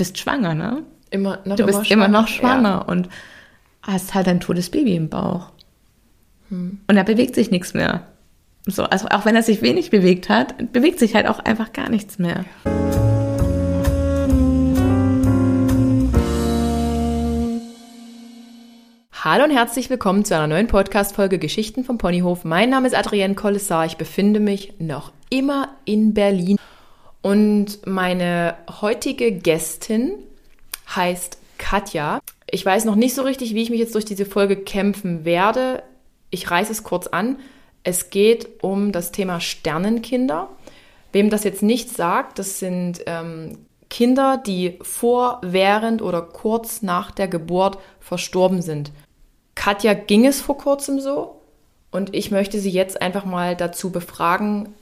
bist schwanger, ne? Immer noch Du bist immer noch schwanger Ja. und hast halt ein totes Baby im Bauch. Und da bewegt sich nichts mehr. So, also auch wenn er sich wenig bewegt hat, bewegt sich halt auch einfach gar nichts mehr. Hallo und herzlich willkommen zu einer neuen Podcast-Folge Geschichten vom Ponyhof. Mein Name ist Adrienne Kollessar. Ich befinde mich noch immer in Berlin. Und meine heutige Gästin heißt Katja. Ich weiß noch nicht so richtig, wie ich mich jetzt durch diese Folge kämpfen werde. Ich reiße es kurz an. Es geht um das Thema Sternenkinder. Wem das jetzt nicht sagt, das sind ähm, Kinder, die vor, während oder kurz nach der Geburt verstorben sind. Katja ging es vor kurzem so und ich möchte sie jetzt einfach mal dazu befragen,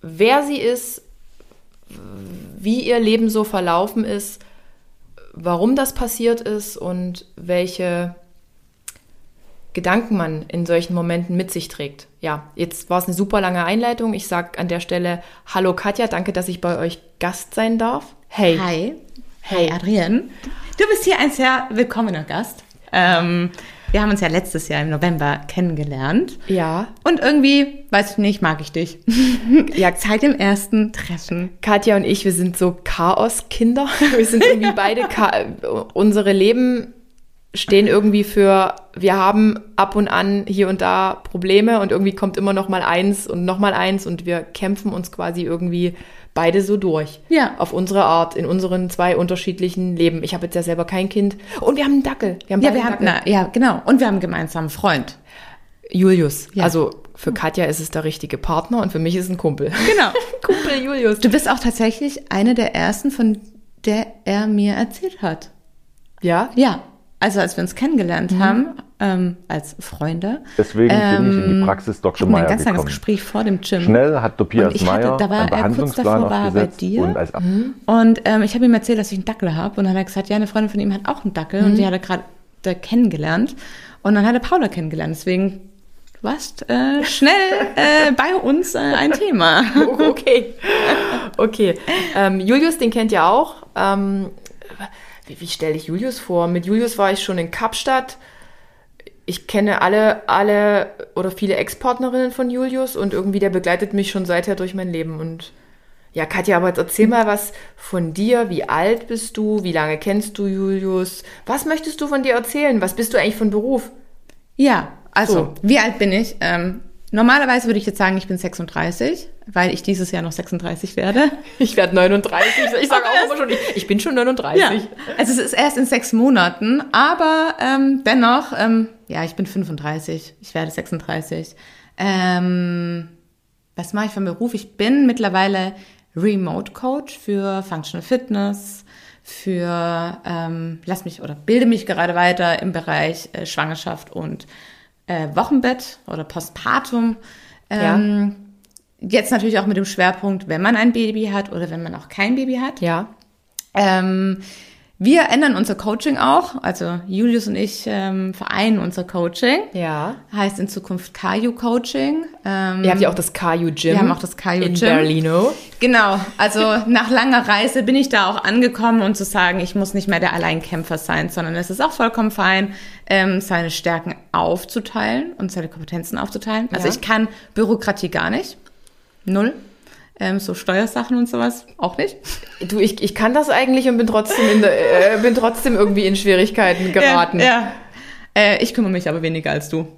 wer sie ist, wie ihr Leben so verlaufen ist, warum das passiert ist und welche Gedanken man in solchen Momenten mit sich trägt. Ja, jetzt war es eine super lange Einleitung. Ich sage an der Stelle Hallo Katja, danke, dass ich bei euch Gast sein darf. Hey. Hi. Hey, Adrienne. Du bist hier ein sehr willkommener Gast. Ähm, wir haben uns ja letztes Jahr im November kennengelernt. Ja, Und irgendwie, weiß ich nicht, mag ich dich. ja, seit dem ersten Treffen. Katja und ich, wir sind so Chaoskinder. Wir sind irgendwie beide, unsere Leben stehen irgendwie für, wir haben ab und an hier und da Probleme und irgendwie kommt immer noch mal eins und noch mal eins und wir kämpfen uns quasi irgendwie beide so durch. Ja. Auf unsere Art, in unseren zwei unterschiedlichen Leben. Ich habe jetzt ja selber kein Kind. Und wir haben einen Dackel. Wir haben Ja, wir haben, Dackel. na, ja, genau. Und wir haben einen gemeinsamen Freund. Julius. Ja. Also für Katja ist es der richtige Partner und für mich ist es ein Kumpel. Genau. Kumpel Julius. Du bist auch tatsächlich eine der ersten, von der er mir erzählt hat. Ja? Ja. Also als wir uns kennengelernt haben, ähm, als Freunde. Deswegen bin ich in die Praxis Dr. hatten wir ein Meyer ganz langes gekommen. Gespräch vor dem Gym. Schnell hat Tobias Und ich hatte- Meyer da war einen kurz davor, war bei dir. und Ab Und ähm, ich habe ihm erzählt, dass ich einen Dackel habe. Und dann hat er gesagt, ja, eine Freundin von ihm hat auch einen Dackel. Und die hat er gerade äh, kennengelernt. Und dann hat er Paula kennengelernt. Deswegen, warst äh, schnell äh, bei uns äh, ein Thema. Okay. Okay. Ähm, Julius, den kennt ihr auch. Ähm, wie wie stelle ich Julius vor? Mit Julius war ich schon in Kapstadt. Ich kenne alle, alle oder viele Ex-Partnerinnen von Julius und irgendwie der begleitet mich schon seither durch mein Leben. Und ja, Katja, aber jetzt erzähl mal was von dir. Wie alt bist du? Wie lange kennst du Julius? Was möchtest du von dir erzählen? Was bist du eigentlich von Beruf? Ja, also, So. wie alt bin ich? Ähm, normalerweise würde ich jetzt sagen, ich bin 36, weil ich dieses Jahr noch 36 werde. Ich werde 39. Ich sage auch immer schon, ich, ich bin schon 39. Also es ist erst in sechs Monaten, aber ähm, dennoch, ähm, ja, ich bin 35, ich werde 36. Ähm, was mache ich von Beruf? Ich bin mittlerweile Remote Coach für Functional Fitness, für, ähm, lass mich oder bilde mich gerade weiter im Bereich äh, Schwangerschaft und äh, Wochenbett oder Postpartum. Ähm, Jetzt natürlich auch mit dem Schwerpunkt, wenn man ein Baby hat oder wenn man auch kein Baby hat. Ja. Ähm, wir ändern unser Coaching auch. Also Julius und ich ähm, vereinen unser Coaching. Ja. Heißt in Zukunft Kaiju Coaching. Ähm, Ihr habt ja auch das Kaju Gym. Wir haben auch das Kaju in Gym. Berlino. Genau, also nach langer Reise bin ich da auch angekommen und zu sagen, ich muss nicht mehr der Alleinkämpfer sein, sondern es ist auch vollkommen fein, ähm, seine Stärken aufzuteilen und seine Kompetenzen aufzuteilen. Also Ja. ich kann Bürokratie gar nicht. Null. Ähm, so Steuersachen und sowas auch nicht. Du, ich, ich kann das eigentlich und bin trotzdem in der, äh, bin trotzdem irgendwie in Schwierigkeiten geraten. Ja. ja. Äh, ich kümmere mich aber weniger als du.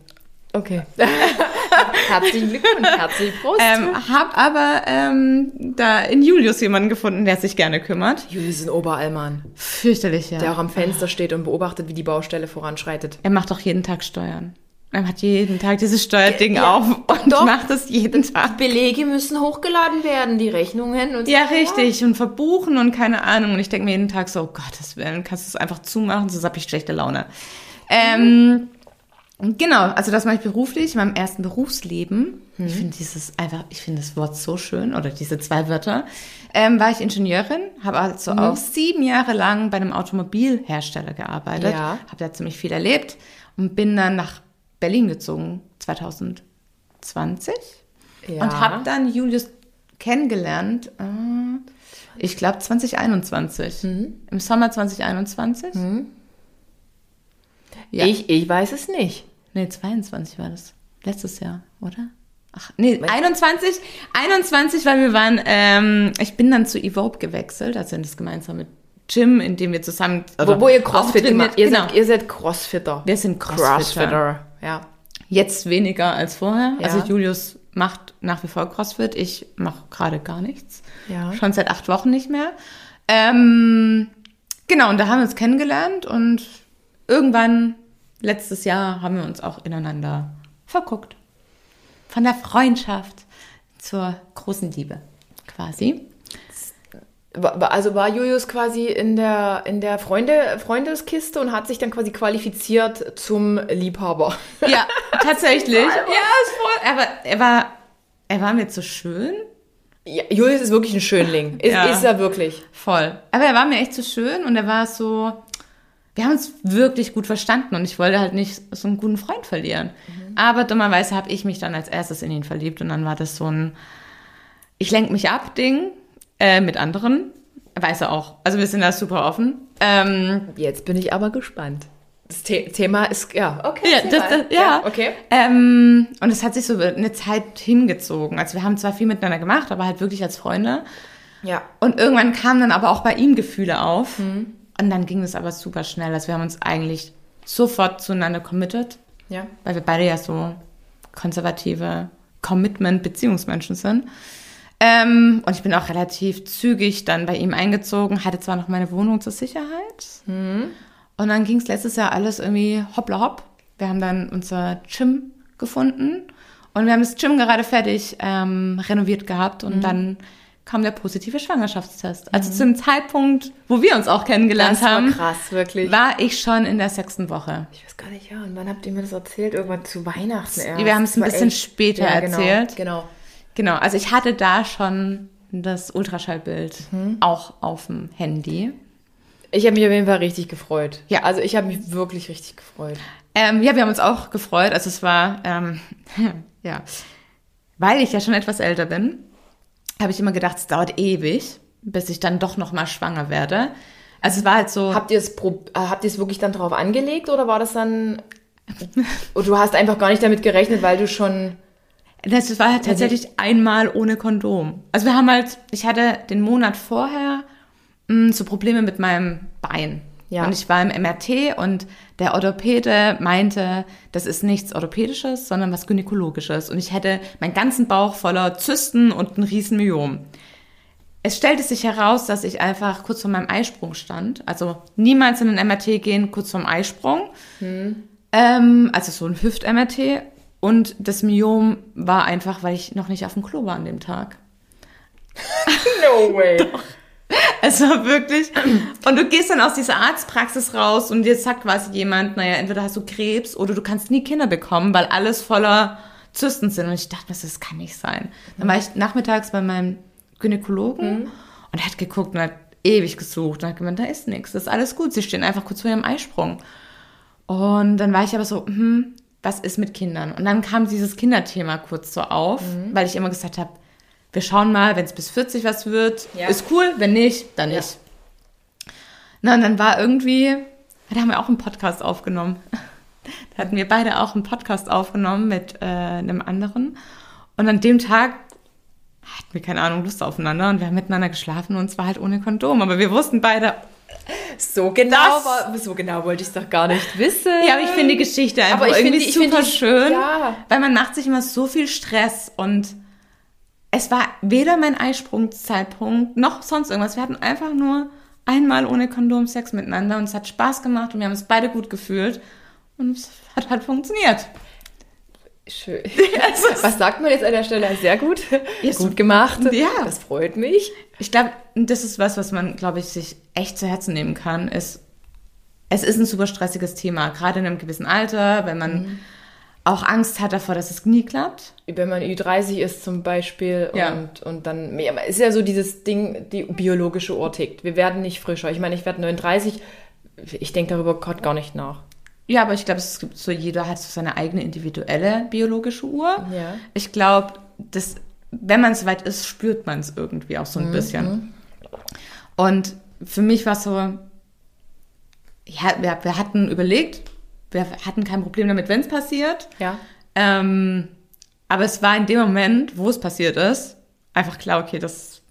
Okay. Herzlichen Glückwunsch, herzlichen Prost. Ähm, hab aber ähm, da in Julius jemanden gefunden, der sich gerne kümmert. Julius ist ein Oberallmann, Fürchterlich, ja. der auch am Fenster steht und beobachtet, wie die Baustelle voranschreitet. Er macht doch jeden Tag Steuern. Er hat jeden Tag dieses Steuerding Ja, auf und doch. macht das jeden Tag. Belege müssen hochgeladen werden, die Rechnungen und Ja, richtig. Und verbuchen und keine Ahnung. Und ich denke mir jeden Tag so, oh Gottes Willen, kannst du es einfach zumachen, sonst habe ich schlechte Laune. Ähm, genau, also das mache ich beruflich, in meinem ersten Berufsleben. Ich finde dieses einfach, ich finde das Wort so schön, oder diese zwei Wörter. Ähm, war ich Ingenieurin, habe also auch sieben Jahre lang bei einem Automobilhersteller gearbeitet, Ja. habe da ziemlich viel erlebt und bin dann nach Berlin gezogen, 2020. Ja. Und habe dann Julius kennengelernt, äh, Ich glaube 2021. Im Sommer 2021. Ja. Ich, ich weiß es nicht. Nee, 22 war das. Letztes Jahr, oder? Ach, nee, 21, 21, weil wir waren, ähm, ich bin dann zu Evope gewechselt, also in das gemeinsame Gym, in dem wir zusammen, Wo, wo ihr Crossfit gemacht ihr, genau. seid, ihr seid Crossfitter. Wir sind Crossfitter. Crossfitter. Ja. Jetzt weniger als vorher. Ja. Also Julius macht nach wie vor CrossFit, ich mache gerade gar nichts. Ja. Schon seit acht Wochen nicht mehr. Ähm, genau, und da haben wir uns kennengelernt und irgendwann, letztes Jahr, haben wir uns auch ineinander verguckt. Von der Freundschaft zur großen Liebe, quasi. Also war Julius quasi in der, in der Freunde, Freundeskiste und hat sich dann quasi qualifiziert zum Liebhaber. Ja, tatsächlich. ja, ist voll. Aber er war, er war mir zu schön. Ja, Julius ist wirklich ein Schönling. Ist, Ja. ist er wirklich. Voll. Aber er war mir echt zu schön und er war so, wir haben uns wirklich gut verstanden und ich wollte halt nicht so einen guten Freund verlieren. Aber dummerweise habe ich mich dann als erstes in ihn verliebt und dann war das so ein, ich lenk mich ab Ding äh, mit anderen. Weiß er auch. Also wir sind da super offen. Ähm, Jetzt bin ich aber gespannt. Das The Thema ist, ja, okay. Ja, erzähl das, mal. das, ja. okay. Ähm, und es hat sich so eine Zeit hingezogen. Also wir haben zwar viel miteinander gemacht, aber halt wirklich als Freunde. Ja. Und irgendwann kamen dann aber auch bei ihm Gefühle auf. Und dann ging es aber super schnell. Also wir haben uns eigentlich sofort zueinander committed, Ja. weil wir beide ja so konservative Commitment-Beziehungsmenschen sind. Ähm, und ich bin auch relativ zügig dann bei ihm eingezogen, hatte zwar noch meine Wohnung zur Sicherheit. Und dann ging es letztes Jahr alles irgendwie hoppla hopp. Wir haben dann unser Gym gefunden und wir haben das Gym gerade fertig ähm, renoviert gehabt und dann kam der positive Schwangerschaftstest. Also zu dem Zeitpunkt, wo wir uns auch kennengelernt Das war haben, krass, wirklich. war ich schon in der sechsten Woche. Ich weiß gar nicht, ja. Und wann habt ihr mir das erzählt? Irgendwann zu Weihnachten erst. Wir haben es ein war bisschen echt- später ja, genau, erzählt. Genau. Genau, also ich hatte da schon das Ultraschallbild auch auf dem Handy. Ich habe mich auf jeden Fall richtig gefreut. Ja. Also ich habe mich wirklich richtig gefreut. Ähm, ja, wir haben uns auch gefreut. Also es war, ähm, ja, weil ich ja schon etwas älter bin, habe ich immer gedacht, es dauert ewig, bis ich dann doch noch mal schwanger werde. Also es war halt so, Habt ihr es äh, habt ihr es wirklich dann drauf angelegt oder war das dann und du hast einfach gar nicht damit gerechnet, weil du schon das war halt tatsächlich einmal ohne Kondom. Also wir haben halt, ich hatte den Monat vorher mh, so Probleme mit meinem Bein. Ja. Und ich war im MRT und der Orthopäde meinte, das ist nichts Orthopädisches, sondern was Gynäkologisches. Und ich hätte meinen ganzen Bauch voller Zysten und ein riesen Myom. Es stellte sich heraus, dass ich einfach kurz vor meinem Eisprung stand. Also niemals in den MRT gehen, kurz vorm Eisprung. Ähm, also so ein Hüft-MRT. Und das Myom war einfach, weil ich noch nicht auf dem Klo war an dem Tag. No way. Es war wirklich. Und du gehst dann aus dieser Arztpraxis raus und dir sagt quasi jemand, naja, entweder hast du Krebs oder du kannst nie Kinder bekommen, weil alles voller Zysten sind. Und ich dachte mir, das kann nicht sein. Dann war ich nachmittags bei meinem Gynäkologen und er hat geguckt und hat ewig gesucht und hat gemeint, da ist nichts, das ist alles gut. Sie stehen einfach kurz vor ihrem Eisprung. Und dann war ich aber so, hm, was ist mit Kindern? Und dann kam dieses Kinderthema kurz so auf, weil ich immer gesagt habe, wir schauen mal, wenn es bis 40 was wird, Ja. ist cool, wenn nicht, dann Ja. nicht. Na, und dann war irgendwie, da haben wir auch einen Podcast aufgenommen. Da hatten wir beide auch einen Podcast aufgenommen mit äh, einem anderen. Und an dem Tag hatten wir, keine Ahnung, Lust aufeinander und wir haben miteinander geschlafen und zwar halt ohne Kondom. Aber wir wussten beide, So genau, war, so genau wollte ich es doch gar nicht wissen. Ja, aber ich finde die Geschichte einfach Aber ich irgendwie ich finde super die- schön, ja. weil man macht sich immer so viel Stress und es war weder mein Eisprungszeitpunkt noch sonst irgendwas. Wir hatten einfach nur einmal ohne Kondom Sex miteinander und es hat Spaß gemacht und wir haben uns beide gut gefühlt und es hat halt funktioniert. Schön. Was sagt man jetzt an der Stelle? Sehr gut. Ist- gut gemacht. Ja. Das freut mich. Ich glaube, das ist was, was man, glaube ich, sich echt zu Herzen nehmen kann, ist, es ist ein super stressiges Thema, gerade in einem gewissen Alter, wenn man auch Angst hat davor, dass es nie klappt. Wenn man Ü30 ist zum Beispiel Ja. und, und dann, ja, es ist ja so dieses Ding, die biologische Uhr tickt. Wir werden nicht frischer. Ich meine, ich werde 39. Ich denke darüber gerade gar nicht nach. Ja, aber ich glaube, es gibt so, jeder hat so seine eigene individuelle biologische Uhr. Ja. Ich glaube, dass, wenn man soweit ist, spürt man es irgendwie auch so Mhm, ein bisschen. Und für mich war es so, ja, wir, wir hatten überlegt, wir hatten kein Problem damit, wenn es passiert. Ja. Ähm, aber es war in dem Moment, wo es passiert ist, einfach klar, okay, das,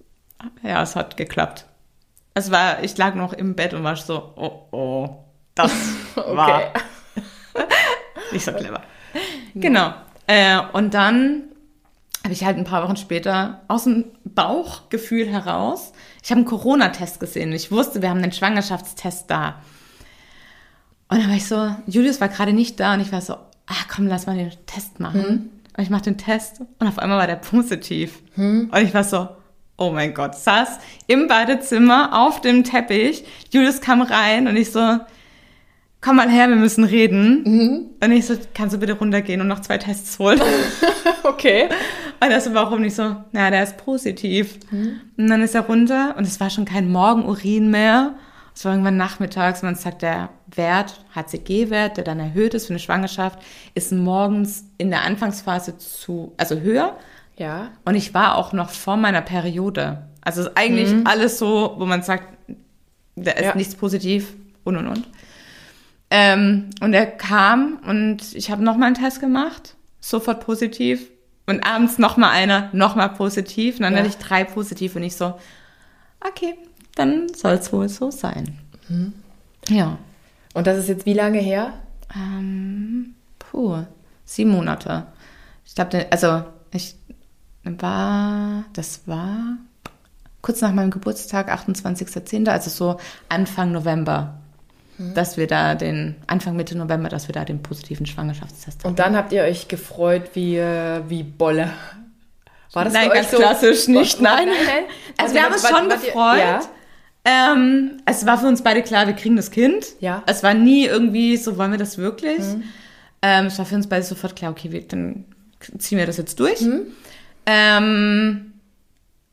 ja, es hat geklappt. Es war, ich lag noch im Bett und war so, oh, oh, das war nicht so clever. Genau. Äh, und dann habe ich halt ein paar Wochen später aus dem Bauchgefühl heraus, ich habe einen Corona-Test gesehen. Ich wusste, wir haben einen Schwangerschaftstest da. Und dann war ich so, Julius war gerade nicht da und ich war so, ah komm, lass mal den Test machen. Und ich mache den Test und auf einmal war der positiv. Und ich war so, oh mein Gott, saß im Badezimmer auf dem Teppich. Julius kam rein und ich so, komm mal her, wir müssen reden. Und ich so, kannst du bitte runtergehen und noch zwei Tests holen? Okay. Und er so, warum nicht so? Na, der ist positiv. Und dann ist er runter und es war schon kein Morgenurin mehr. Es war irgendwann nachmittags, man sagt, der Wert, HCG-Wert, der dann erhöht ist für eine Schwangerschaft, ist morgens in der Anfangsphase zu, also höher. Ja. Und ich war auch noch vor meiner Periode. Also ist eigentlich alles so, wo man sagt, da ist Ja. nichts positiv und und und. Ähm, und er kam und ich habe nochmal einen Test gemacht, sofort positiv. Und abends nochmal einer, nochmal positiv. Und dann Ja. hatte ich drei positiv und ich so, okay, dann soll es wohl so sein. Ja. Und das ist jetzt wie lange her? Ähm, puh, sieben Monate. Ich glaube, also ich war, das war kurz nach meinem Geburtstag, 28.10., also so Anfang November, dass wir da den, Anfang Mitte November, dass wir da den positiven Schwangerschaftstest hatten. Und dann habt ihr euch gefreut wie, äh, wie Bolle. War das Nein, ganz so? klassisch nicht, nein. nein, nein. Also Wart wir haben uns schon gefreut. Ja. Ähm, es war für uns beide klar, wir kriegen das Kind. Ja. Es war nie irgendwie so, wollen wir das wirklich? Mhm. Ähm, es war für uns beide sofort klar, okay, wir, dann ziehen wir das jetzt durch. Mhm. Ähm,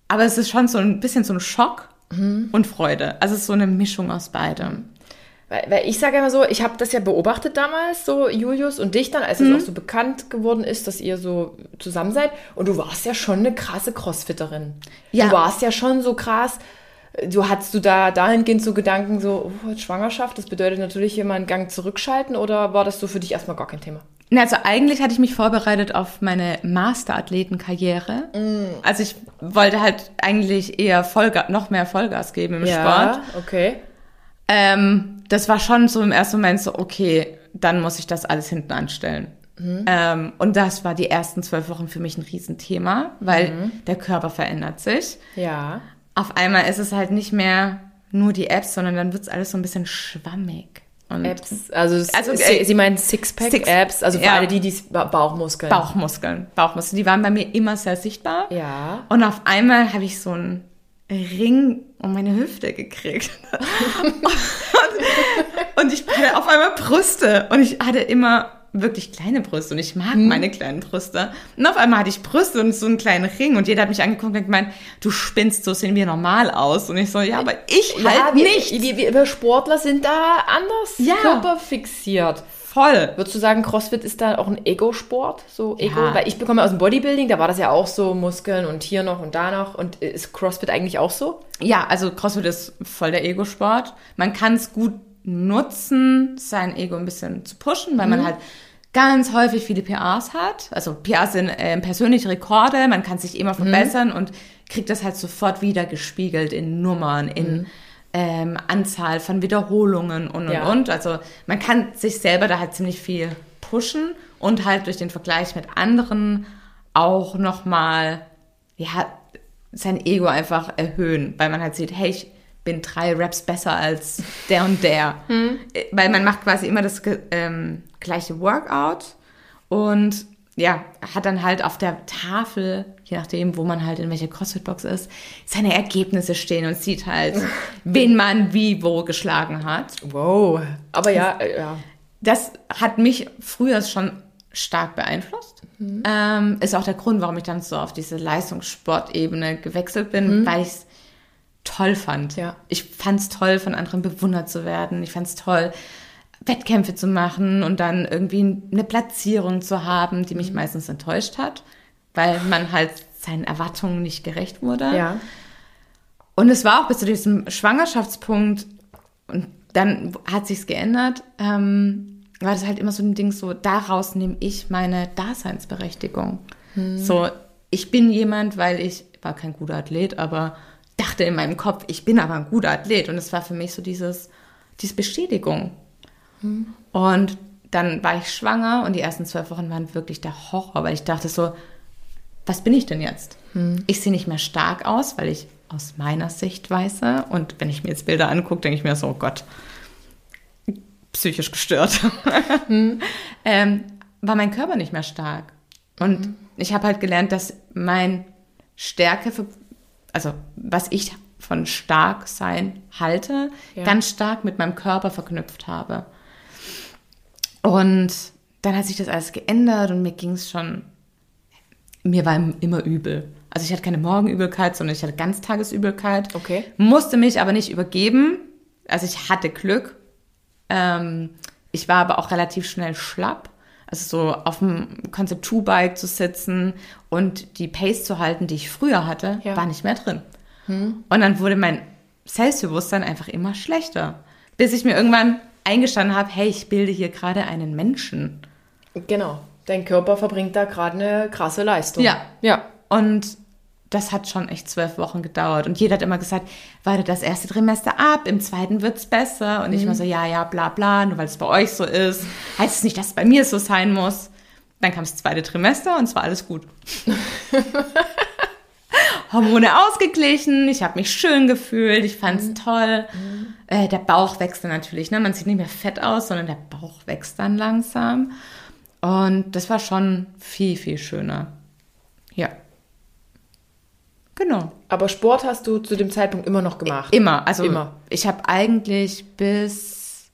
aber es ist schon so ein bisschen so ein Schock Mhm. und Freude. Also es ist so eine Mischung aus beidem. Weil, weil ich sage immer so, ich habe das ja beobachtet damals, so Julius und dich dann, als es auch so bekannt geworden ist, dass ihr so zusammen seid. Und du warst ja schon eine krasse Crossfitterin. Ja. Du warst ja schon so krass. Du hattest du da dahingehend so Gedanken, so oh, Schwangerschaft, das bedeutet natürlich mal einen Gang zurückschalten oder war das so für dich erstmal gar kein Thema? Na, Also eigentlich hatte ich mich vorbereitet auf meine Masterathletenkarriere. Mm. Also ich wollte halt eigentlich eher Vollgas, noch mehr Vollgas geben im Sport. okay. Ähm, das war schon so im ersten Moment so, okay, dann muss ich das alles hinten anstellen. Ähm, und das war die ersten zwölf Wochen für mich ein Riesenthema, weil der Körper verändert sich. Ja. Auf einmal ist es halt nicht mehr nur die Apps, sondern dann wird es alles so ein bisschen schwammig. Und Apps, also, Also, äh, sie meinen Sixpack Six- Apps, also für ja. alle die, die Ba- Bauchmuskeln. Bauchmuskeln, Bauchmuskeln, die waren bei mir immer sehr sichtbar. Ja. Und auf einmal habe ich so einen Ring um meine Hüfte gekriegt. und, ich hatte auf einmal Brüste. Und ich hatte immer wirklich kleine Brüste. Und ich mag Hm. meine kleinen Brüste. Und auf einmal hatte ich Brüste und so einen kleinen Ring. Und jeder hat mich angeguckt und gemeint, du spinnst, so sehen wir normal aus. Und ich so, ja, aber ich halt wir, nicht. Wir, wir, wir Sportler sind da anders Ja. körperfixiert. Voll. Würdest du sagen, CrossFit ist da auch ein Ego-Sport? So Ego? Ja. Weil ich bekomme aus dem Bodybuilding, da war das ja auch so Muskeln und hier noch und da noch. Und ist CrossFit eigentlich auch so? Ja, also CrossFit ist voll der Ego-Sport. Man kann es gut nutzen, sein Ego ein bisschen zu pushen, weil man halt ganz häufig viele PRs hat. Also PRs sind ähm, persönliche Rekorde, man kann sich immer verbessern und kriegt das halt sofort wieder gespiegelt in Nummern, in ähm, Anzahl von Wiederholungen und und Ja. und. Also man kann sich selber da halt ziemlich viel pushen und halt durch den Vergleich mit anderen auch nochmal, ja, sein Ego einfach erhöhen, weil man halt sieht, hey, ich bin drei Raps besser als der und der. Äh, Weil man macht quasi immer das ähm, gleiche Workout und ja, hat dann halt auf der Tafel, je nachdem, wo man halt in welcher CrossFit-Box ist, seine Ergebnisse stehen und sieht halt, wen man wie wo geschlagen hat. Wow. Aber ja, äh, ja. Das hat mich früher schon stark beeinflusst. Ähm, ist auch der Grund, warum ich dann so auf diese Leistungssportebene gewechselt bin, weil ich es toll fand. Ja. Ich fand es toll, von anderen bewundert zu werden. Ich fand es toll, Wettkämpfe zu machen und dann irgendwie eine Platzierung zu haben, die mich meistens enttäuscht hat, weil man halt seinen Erwartungen nicht gerecht wurde. Ja. Und es war auch bis zu diesem Schwangerschaftspunkt, und dann hat sich's geändert, ähm, war das halt immer so ein Ding, so daraus nehme ich meine Daseinsberechtigung. So, ich bin jemand, weil ich war kein guter Athlet, aber dachte in meinem Kopf, ich bin aber ein guter Athlet. Und es war für mich so dieses, diese Bestätigung. Und dann war ich schwanger und die ersten zwölf Wochen waren wirklich der Horror, weil ich dachte so, was bin ich denn jetzt? Ich sehe nicht mehr stark aus, weil ich aus meiner Sichtweise und wenn ich mir jetzt Bilder angucke, denke ich mir so, oh Gott, psychisch gestört. ähm, war mein Körper nicht mehr stark. Und ich habe halt gelernt, dass mein Stärke, für, also was ich von stark sein halte, Ja. ganz stark mit meinem Körper verknüpft habe. Und dann hat sich das alles geändert und mir ging es schon, mir war immer übel. Also ich hatte keine Morgenübelkeit, sondern ich hatte Ganztagesübelkeit. Okay. Musste mich aber nicht übergeben. Also ich hatte Glück. Ähm, ich war aber auch relativ schnell schlapp. Also so auf dem Concept 2 Bike zu sitzen und die Pace zu halten, die ich früher hatte, Ja. war nicht mehr drin. Und dann wurde mein Selbstbewusstsein einfach immer schlechter. Bis ich mir irgendwann eingestanden habe, hey, ich bilde hier gerade einen Menschen. Genau. Dein Körper verbringt da gerade eine krasse Leistung. Ja. Ja. Und das hat schon echt zwölf Wochen gedauert. Und jeder hat immer gesagt, warte das erste Trimester ab, im zweiten wird's besser. Und ich war so, ja, ja, bla bla, nur weil es bei euch so ist, heißt es nicht, dass es bei mir so sein muss. Dann kam das zweite Trimester und es war alles gut. Hormone ausgeglichen, ich habe mich schön gefühlt, ich fand's toll. Äh, der Bauch wächst dann natürlich, ne? man sieht nicht mehr fett aus, sondern der Bauch wächst dann langsam. Und das war schon viel, viel schöner. Ja. Genau. Aber Sport hast du zu dem Zeitpunkt immer noch gemacht. Immer. Also Immer. ich habe eigentlich bis,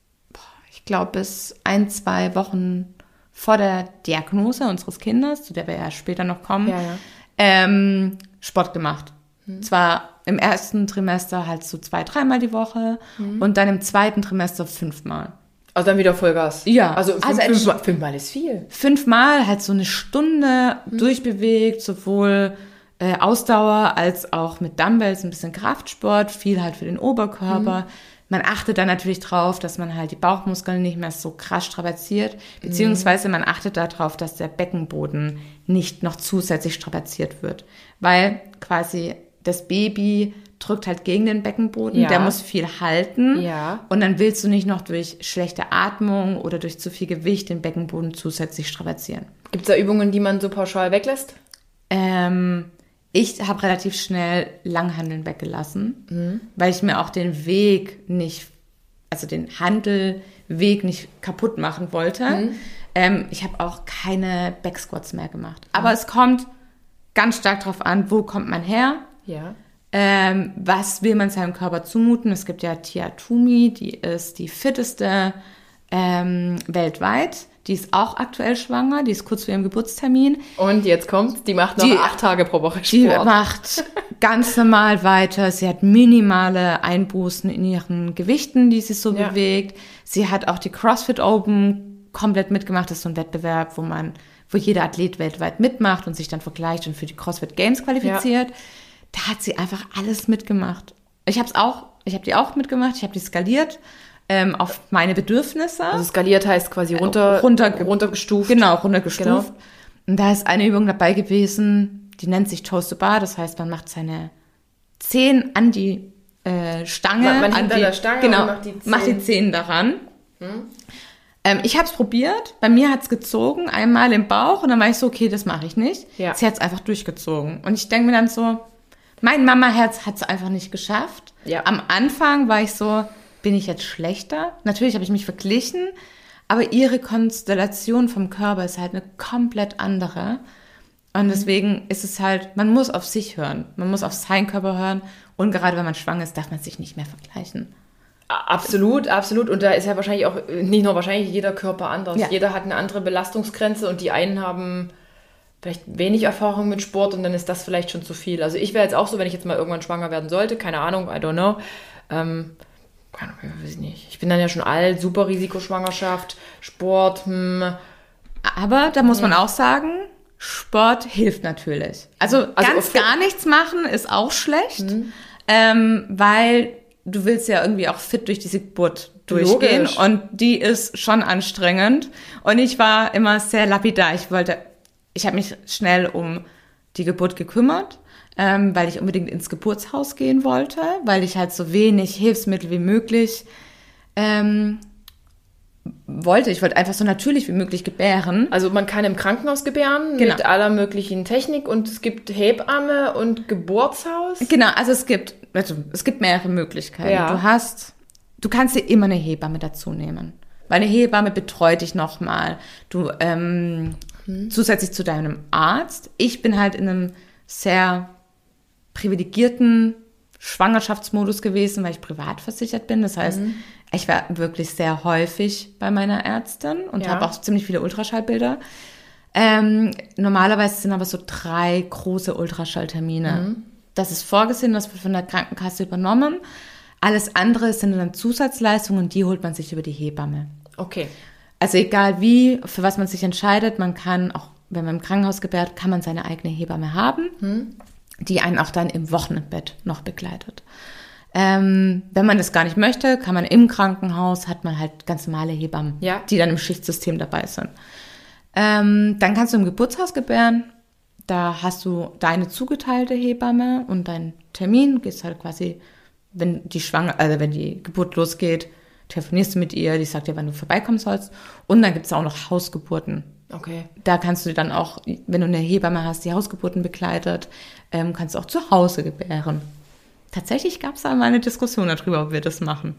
ich glaube, bis ein, zwei Wochen vor der Diagnose unseres Kindes, zu der wir ja später noch kommen, Ja, ja. Ähm, Sport gemacht. Zwar im ersten Trimester halt so zwei, dreimal die Woche und dann im zweiten Trimester fünfmal. Also dann wieder Vollgas. Ja. Also, fünf, Also fünfmal, fünfmal ist viel. fünfmal halt so eine Stunde durchbewegt, sowohl äh, Ausdauer als auch mit Dumbbells, ein bisschen Kraftsport, viel halt für den Oberkörper. Man achtet dann natürlich drauf, dass man halt die Bauchmuskeln nicht mehr so krass strapaziert, beziehungsweise man achtet darauf, dass der Beckenboden nicht noch zusätzlich strapaziert wird, weil quasi das Baby drückt halt gegen den Beckenboden, Ja. der muss viel halten Ja. und dann willst du nicht noch durch schlechte Atmung oder durch zu viel Gewicht den Beckenboden zusätzlich strapazieren. Gibt es da Übungen, die man so pauschal weglässt? Ähm, ich habe relativ schnell Langhandeln weggelassen, weil ich mir auch den Weg nicht, also den Handelweg nicht kaputt machen wollte. Ähm, ich habe auch keine Backsquats mehr gemacht. Aber es kommt ganz stark darauf an, wo kommt man her, Ja. ähm, was will man seinem Körper zumuten? Es gibt ja Tia Tumi, die ist die fitteste ähm, weltweit. Die ist auch aktuell schwanger, die ist kurz vor ihrem Geburtstermin. Und jetzt kommt's, die macht noch Die- acht Tage pro Woche Sport. Die macht ganz normal weiter. Sie hat minimale Einbußen in ihren Gewichten, die sie so Ja. bewegt. Sie hat auch die CrossFit Open komplett mitgemacht. Das ist so ein Wettbewerb, wo man, wo jeder Athlet weltweit mitmacht und sich dann vergleicht und für die CrossFit Games qualifiziert. Da hat sie einfach alles mitgemacht. Ich habe es auch, ich habe die auch mitgemacht. Ich habe die skaliert ähm, auf meine Bedürfnisse. also skaliert heißt quasi runter, runterge- runtergestuft. Genau, runtergestuft. Genau. Und da ist eine Übung dabei gewesen, die nennt sich Toast to Bar. Das heißt, man macht seine Zehen an die äh, Stange. Man- man an die, der Stange genau, macht die Zehen- macht die Zehen daran. Ähm, ich habe es probiert. Bei mir hat's gezogen, einmal im Bauch. Und dann war ich so, okay, das mache ich nicht. Ja. Sie hat's einfach durchgezogen. Und ich denke mir dann so, mein Mama-Herz hat's einfach nicht geschafft. Ja. Am Anfang war ich so, bin ich jetzt schlechter? Natürlich habe ich mich verglichen, aber ihre Konstellation vom Körper ist halt eine komplett andere. Und deswegen ist es halt, man muss auf sich hören. Man muss auf seinen Körper hören. Und gerade wenn man schwanger ist, darf man sich nicht mehr vergleichen. Absolut, absolut. Und da ist ja wahrscheinlich auch, äh, nicht nur wahrscheinlich, jeder Körper anders. Ja. Jeder hat eine andere Belastungsgrenze und die einen haben vielleicht wenig Erfahrung mit Sport und dann ist das vielleicht schon zu viel. Also ich wäre jetzt auch so, wenn ich jetzt mal irgendwann schwanger werden sollte, keine Ahnung, I don't know. Ähm, keine Ahnung, weiß ich nicht. Ich bin dann ja schon alt, super Risikoschwangerschaft, Sport, hm. Aber da muss man auch sagen, Sport hilft natürlich. Also, Also ganz gar nichts machen ist auch schlecht. ähm, weil du willst ja irgendwie auch fit durch diese Geburt durchgehen Logisch. und die ist schon anstrengend und ich war immer sehr lapidar. Ich wollte, ich habe mich schnell um die Geburt gekümmert, ähm, weil ich unbedingt ins Geburtshaus gehen wollte, weil ich halt so wenig Hilfsmittel wie möglich ähm, wollte. Ich wollte einfach so natürlich wie möglich gebären. Also man kann im Krankenhaus gebären Genau. mit aller möglichen Technik und es gibt Hebamme und Geburtshaus. Genau, also es gibt, also es gibt mehrere Möglichkeiten. Ja. Du hast, du kannst dir immer eine Hebamme dazu nehmen. Weil eine Hebamme betreut dich nochmal. Du, ähm, zusätzlich zu deinem Arzt. Ich bin halt in einem sehr privilegierten Schwangerschaftsmodus gewesen, weil ich privat versichert bin. Das heißt, ich war wirklich sehr häufig bei meiner Ärztin und Ja. habe auch ziemlich viele Ultraschallbilder. Ähm, normalerweise sind aber so drei große Ultraschalltermine. Das ist vorgesehen, das wird von der Krankenkasse übernommen. Alles andere sind dann Zusatzleistungen und die holt man sich über die Hebamme. Okay. Also egal wie, für was man sich entscheidet, man kann auch, wenn man im Krankenhaus gebärt, kann man seine eigene Hebamme haben, die einen auch dann im Wochenendbett noch begleitet. Ähm, wenn man das gar nicht möchte, kann man im Krankenhaus, hat man halt ganz normale Hebammen, Ja. die dann im Schichtsystem dabei sind. Ähm, dann kannst du im Geburtshaus gebären. Da hast du deine zugeteilte Hebamme und deinen Termin. Gehst halt quasi, wenn die Schwanger, also wenn die Geburt losgeht, telefonierst du mit ihr, die sagt dir, wann du vorbeikommen sollst. Und dann gibt es auch noch Hausgeburten. Okay. Da kannst du dann auch, wenn du eine Hebamme hast, die Hausgeburten begleitet, ähm, kannst du auch zu Hause gebären. Tatsächlich gab es da mal eine Diskussion darüber, ob wir das machen.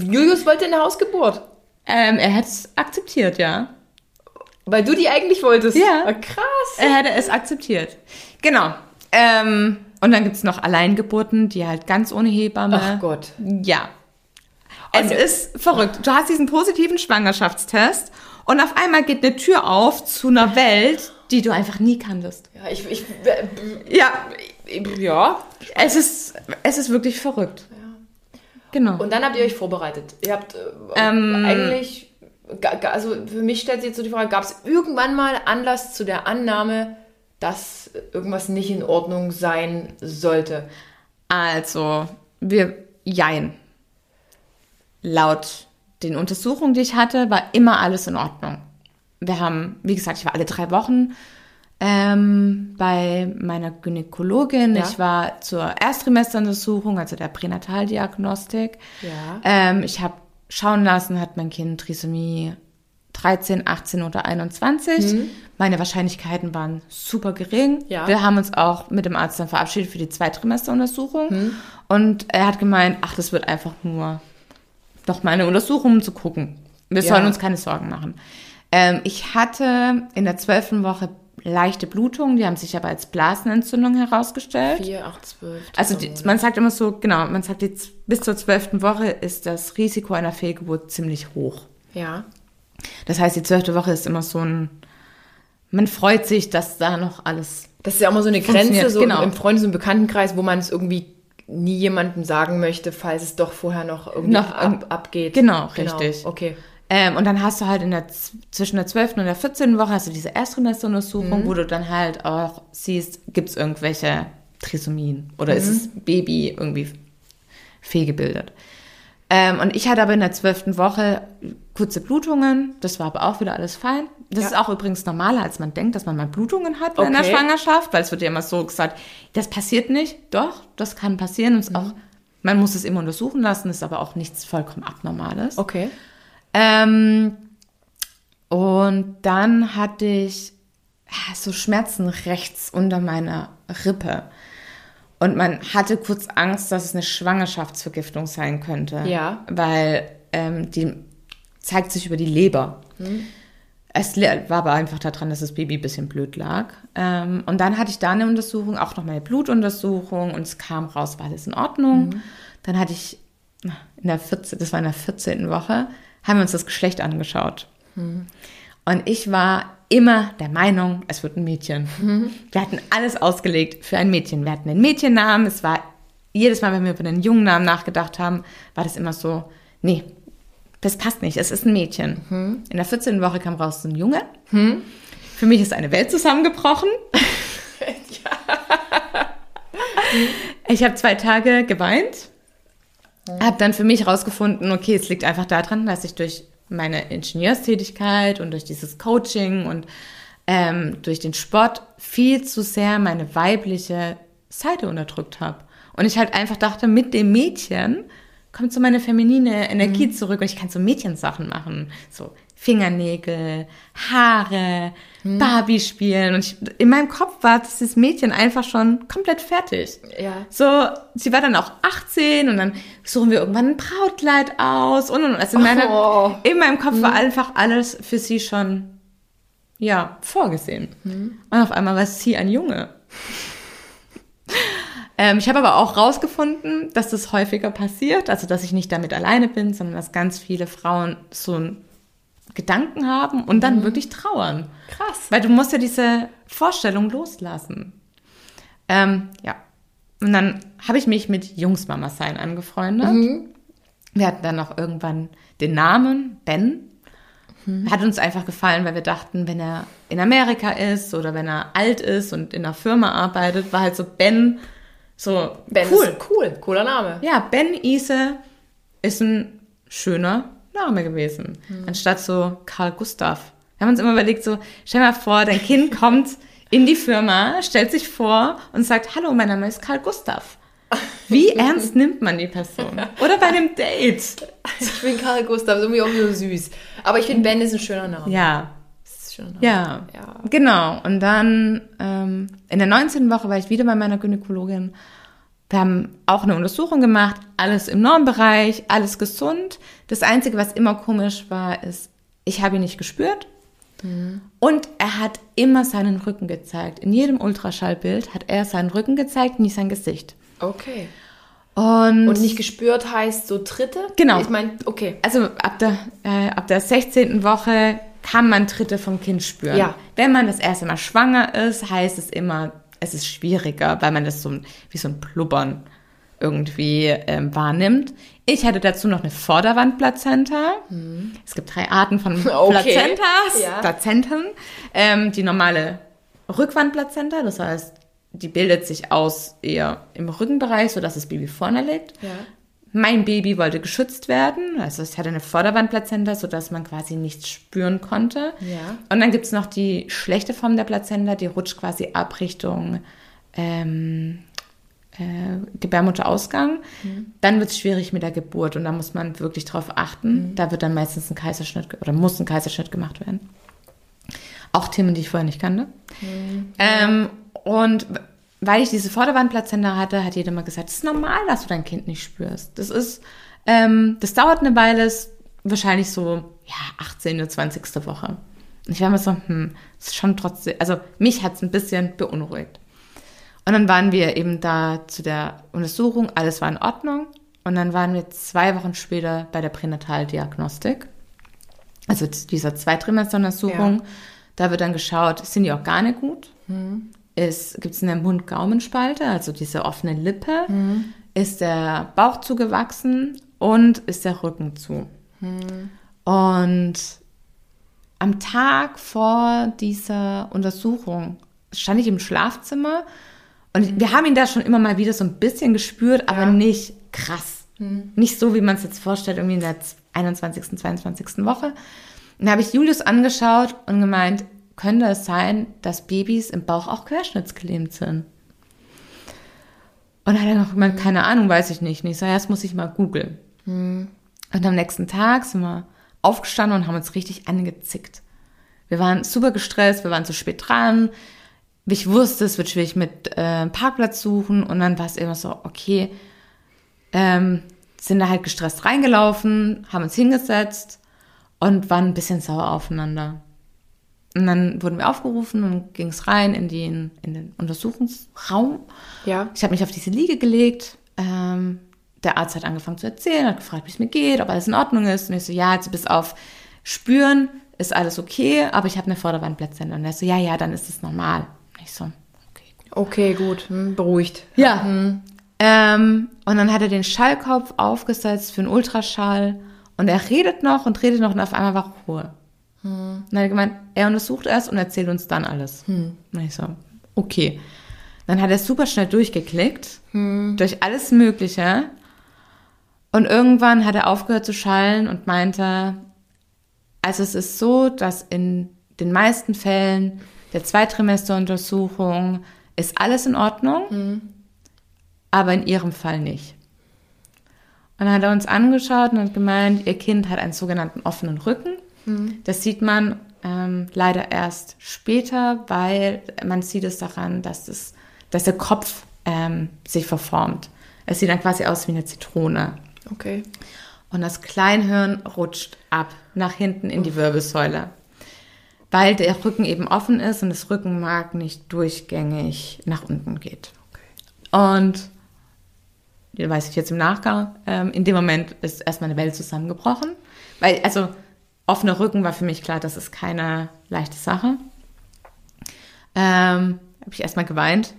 Julius wollte eine Hausgeburt, Ähm, er hätte es akzeptiert, ja. weil du die eigentlich wolltest. Ja. Ah, Krass. Er hätte es akzeptiert. Genau. Ähm, und dann gibt's noch Alleingeburten, die halt ganz ohne Hebamme. Ach Gott. Ja. Es Und- ist verrückt. Du hast diesen positiven Schwangerschaftstest und auf einmal geht eine Tür auf zu einer Welt, die du einfach nie kanntest. Ja, ich, ich, Ja, ja. es ist, es ist wirklich verrückt. Genau. Und dann habt ihr euch vorbereitet. Ihr habt äh, Ähm. eigentlich, also für mich stellt sich jetzt so die Frage, gab es irgendwann mal Anlass zu der Annahme, dass irgendwas nicht in Ordnung sein sollte? Also, wir, jein. Laut den Untersuchungen, die ich hatte, war immer alles in Ordnung. Wir haben, wie gesagt, ich war alle drei Wochen ähm, bei meiner Gynäkologin. Ja. Ich war zur Ersttrimesteruntersuchung, also der Pränataldiagnostik. Ja. Ähm, ich habe schauen lassen, hat mein Kind Trisomie 13, 18 oder 21. Meine Wahrscheinlichkeiten waren super gering. Mhm. Ja. Wir haben uns auch mit dem Arzt dann verabschiedet für die Zweitrimesteruntersuchung. Und er hat gemeint, ach, das wird einfach nur noch mal eine Untersuchung, um zu gucken. Wir Ja. sollen uns keine Sorgen machen. Ähm, ich hatte in der zwölften Woche leichte Blutungen, die haben sich aber als Blasenentzündung herausgestellt. 4, 8, 12. Also die, man sagt immer so, genau, man sagt, z- bis zur zwölften Woche ist das Risiko einer Fehlgeburt ziemlich hoch. Ja. Das heißt, die zwölfte Woche ist immer so ein, man freut sich, dass da noch alles, Das ist ja auch mal so eine Grenze, so genau. im Freundes- und Bekanntenkreis, wo man es irgendwie nie jemandem sagen möchte, falls es doch vorher noch irgendwie Noch ab, abgeht. Genau, richtig. Okay. ähm, und dann hast du halt in der, zwischen der zwölften und der 14. Woche hast du diese Ersttrimesteruntersuchung, wo du dann halt auch siehst, gibt es irgendwelche Trisomien oder ist das Baby irgendwie fehlgebildet. Ähm, und ich hatte aber in der zwölften Woche kurze Blutungen. Das war aber auch wieder alles fein. Das Ja. ist auch übrigens normaler, als man denkt, dass man mal Blutungen hat in der Okay. Schwangerschaft, weil es wird ja immer so gesagt, das passiert nicht. Doch, das kann passieren. Und ist auch, man muss es immer untersuchen lassen, ist aber auch nichts vollkommen Abnormales. Okay. Ähm, und dann hatte ich ah, so Schmerzen rechts unter meiner Rippe. Und man hatte kurz Angst, dass es eine Schwangerschaftsvergiftung sein könnte. Ja. Weil ähm, die zeigt sich über die Leber. Es war aber einfach daran, dass das Baby ein bisschen blöd lag. Ähm, und dann hatte ich da eine Untersuchung, auch noch mal eine Blutuntersuchung und es kam raus, war alles in Ordnung. Dann hatte ich in der 14, das war in der 14. Woche, haben wir uns das Geschlecht angeschaut. Und ich war immer der Meinung, es wird ein Mädchen. Wir hatten alles ausgelegt für ein Mädchen. Wir hatten einen Mädchennamen. Es war jedes Mal, wenn wir über einen jungen Namen nachgedacht haben, war das immer so, nee, das passt nicht, es ist ein Mädchen. In der 14. Woche kam raus so ein Junge. Für mich ist eine Welt zusammengebrochen. Ich habe zwei Tage geweint, habe dann für mich rausgefunden, okay, es liegt einfach daran, dass ich durch meine Ingenieurstätigkeit und durch dieses Coaching und ähm, durch den Sport viel zu sehr meine weibliche Seite unterdrückt habe. Und ich halt einfach dachte, mit dem Mädchen kommt so meine feminine Energie zurück und ich kann so Mädchensachen machen. So Fingernägel, Haare, Barbie spielen. Und ich, in meinem Kopf war dieses Mädchen einfach schon komplett fertig. Ja. So, sie war dann auch 18 und dann suchen wir irgendwann ein Brautkleid aus und und und. Also in, meiner, Oh. in meinem Kopf war einfach alles für sie schon, ja, vorgesehen. Und auf einmal war sie ein Junge. Ähm, ich habe aber auch rausgefunden, dass das häufiger passiert, also dass ich nicht damit alleine bin, sondern dass ganz viele Frauen so einen Gedanken haben und dann wirklich trauern. Krass. Weil du musst ja diese Vorstellung loslassen. Ähm, ja. Und dann habe ich mich mit Jungsmama sein angefreundet. Wir hatten dann noch irgendwann den Namen Ben. Hat uns einfach gefallen, weil wir dachten, wenn er in Amerika ist oder wenn er alt ist und in einer Firma arbeitet, war halt so Ben so Ben cool. cool. Cooler Name. Ja, Ben Ise ist ein schöner Name gewesen. Anstatt so Karl Gustav. Wir haben uns immer überlegt, so, stell mal vor, dein Kind kommt in die Firma, stellt sich vor und sagt, hallo, mein Name ist Karl Gustav. Wie ernst nimmt man die Person? Oder bei einem Date. Ich bin Karl Gustav, ist irgendwie auch so süß. Aber ich finde, Ben ist ein schöner Name. Ja, Name. ja, Ja. genau. Und dann ähm, in der 19. Woche war ich wieder bei meiner Gynäkologin. Wir haben auch eine Untersuchung gemacht, alles im Normbereich, alles gesund. Das Einzige, was immer komisch war, ist, ich habe ihn nicht gespürt. Und er hat immer seinen Rücken gezeigt. In jedem Ultraschallbild hat er seinen Rücken gezeigt, nie sein Gesicht. Okay. Und, Und nicht gespürt heißt so Tritte? Genau. Ich meine, okay. also ab der, äh, ab der 16. Woche kann man Tritte vom Kind spüren. Ja. Wenn man das erste Mal schwanger ist, heißt es immer, es ist schwieriger, weil man das so wie so ein Plubbern irgendwie ähm, wahrnimmt. Ich hatte dazu noch eine Vorderwandplazenta. Es gibt drei Arten von Mhm. Okay. Plazentas, Ja. Plazenten. Ähm, die normale Rückwandplazenta, das heißt, die bildet sich aus eher im Rückenbereich, sodass das Baby vorne liegt. Ja. Mein Baby wollte geschützt werden, also es hatte eine Vorderwandplazenta, sodass man quasi nichts spüren konnte. Ja. Und dann gibt's noch die schlechte Form der Plazenta, die rutscht quasi ab Richtung ähm, äh, Gebärmutterausgang. Dann wird's schwierig mit der Geburt und da muss man wirklich drauf achten. Da wird dann meistens ein Kaiserschnitt oder muss ein Kaiserschnitt gemacht werden. Auch Themen, die ich vorher nicht kannte. Ähm, und weil ich diese Vorderwandplazenta hatte, hat jeder mal gesagt, es ist normal, dass du dein Kind nicht spürst. Das ist, ähm, das dauert eine Weile, ist wahrscheinlich so, ja, 18., 20. Woche. Und ich war immer so, hm, ist schon trotzdem, also mich hat's ein bisschen beunruhigt. Und dann waren wir eben da zu der Untersuchung, alles war in Ordnung. Und dann waren wir zwei Wochen später bei der Pränataldiagnostik. Also dieser Zweitrimesteruntersuchung. Ja. Da wird dann geschaut, sind die Organe gut? Ist, gibt es eine Mund-Gaumenspalte, also diese offene Lippe? Ist der Bauch zugewachsen und ist der Rücken zu? Und am Tag vor dieser Untersuchung stand ich im Schlafzimmer und wir haben ihn da schon immer mal wieder so ein bisschen gespürt, aber Ja. nicht krass. Nicht so, wie man es jetzt vorstellt, irgendwie in der 21., 22. Woche. Und da habe ich Julius angeschaut und gemeint, könnte es sein, dass Babys im Bauch auch querschnittsgelähmt sind? Und dann hat er noch gemeint, keine Ahnung, weiß ich nicht. Und ich so, ja, das muss ich mal googeln. Und am nächsten Tag sind wir aufgestanden und haben uns richtig angezickt. Wir waren super gestresst, wir waren zu spät dran. Ich wusste, es wird schwierig mit äh, Parkplatz suchen und dann war es immer so, okay, ähm, sind da halt gestresst reingelaufen, haben uns hingesetzt und waren ein bisschen sauer aufeinander. Und dann wurden wir aufgerufen und ging es rein in den, in den Untersuchungsraum. Ja. Ich habe mich auf diese Liege gelegt. Ähm, der Arzt hat angefangen zu erzählen, hat gefragt, wie es mir geht, ob alles in Ordnung ist. Und ich so, ja, jetzt bis auf Spüren ist alles okay, aber ich habe eine Vorderwandplazenta. Und er so, ja, ja, dann ist es normal. Und ich so, okay. Okay, gut. Hm, beruhigt. Ja. Ähm, und dann hat er den Schallkopf aufgesetzt für einen Ultraschall. Und er redet noch und redet noch und auf einmal war Ruhe. Und dann hat er gemeint, er untersucht erst und erzählt uns dann alles. Und ich so, okay. Dann hat er super schnell durchgeklickt, durch alles Mögliche. Und irgendwann hat er aufgehört zu schallen und meinte, also es ist so, dass in den meisten Fällen der Zweitrimesteruntersuchung ist alles in Ordnung, aber in ihrem Fall nicht. Und dann hat er uns angeschaut und hat gemeint, ihr Kind hat einen sogenannten offenen Rücken. Das sieht man ähm, leider erst später, weil man sieht es daran, dass, es, dass der Kopf ähm, sich verformt. Es sieht dann quasi aus wie eine Zitrone. Okay. Und das Kleinhirn rutscht ab nach hinten in die Wirbelsäule, weil der Rücken eben offen ist und das Rückenmark nicht durchgängig nach unten geht. Und ja, weiß ich jetzt im Nachgang, ähm, in dem Moment ist erstmal eine Welt zusammengebrochen. Weil, also, offener Rücken war für mich klar, das ist keine leichte Sache. Ähm, habe ich erstmal geweint.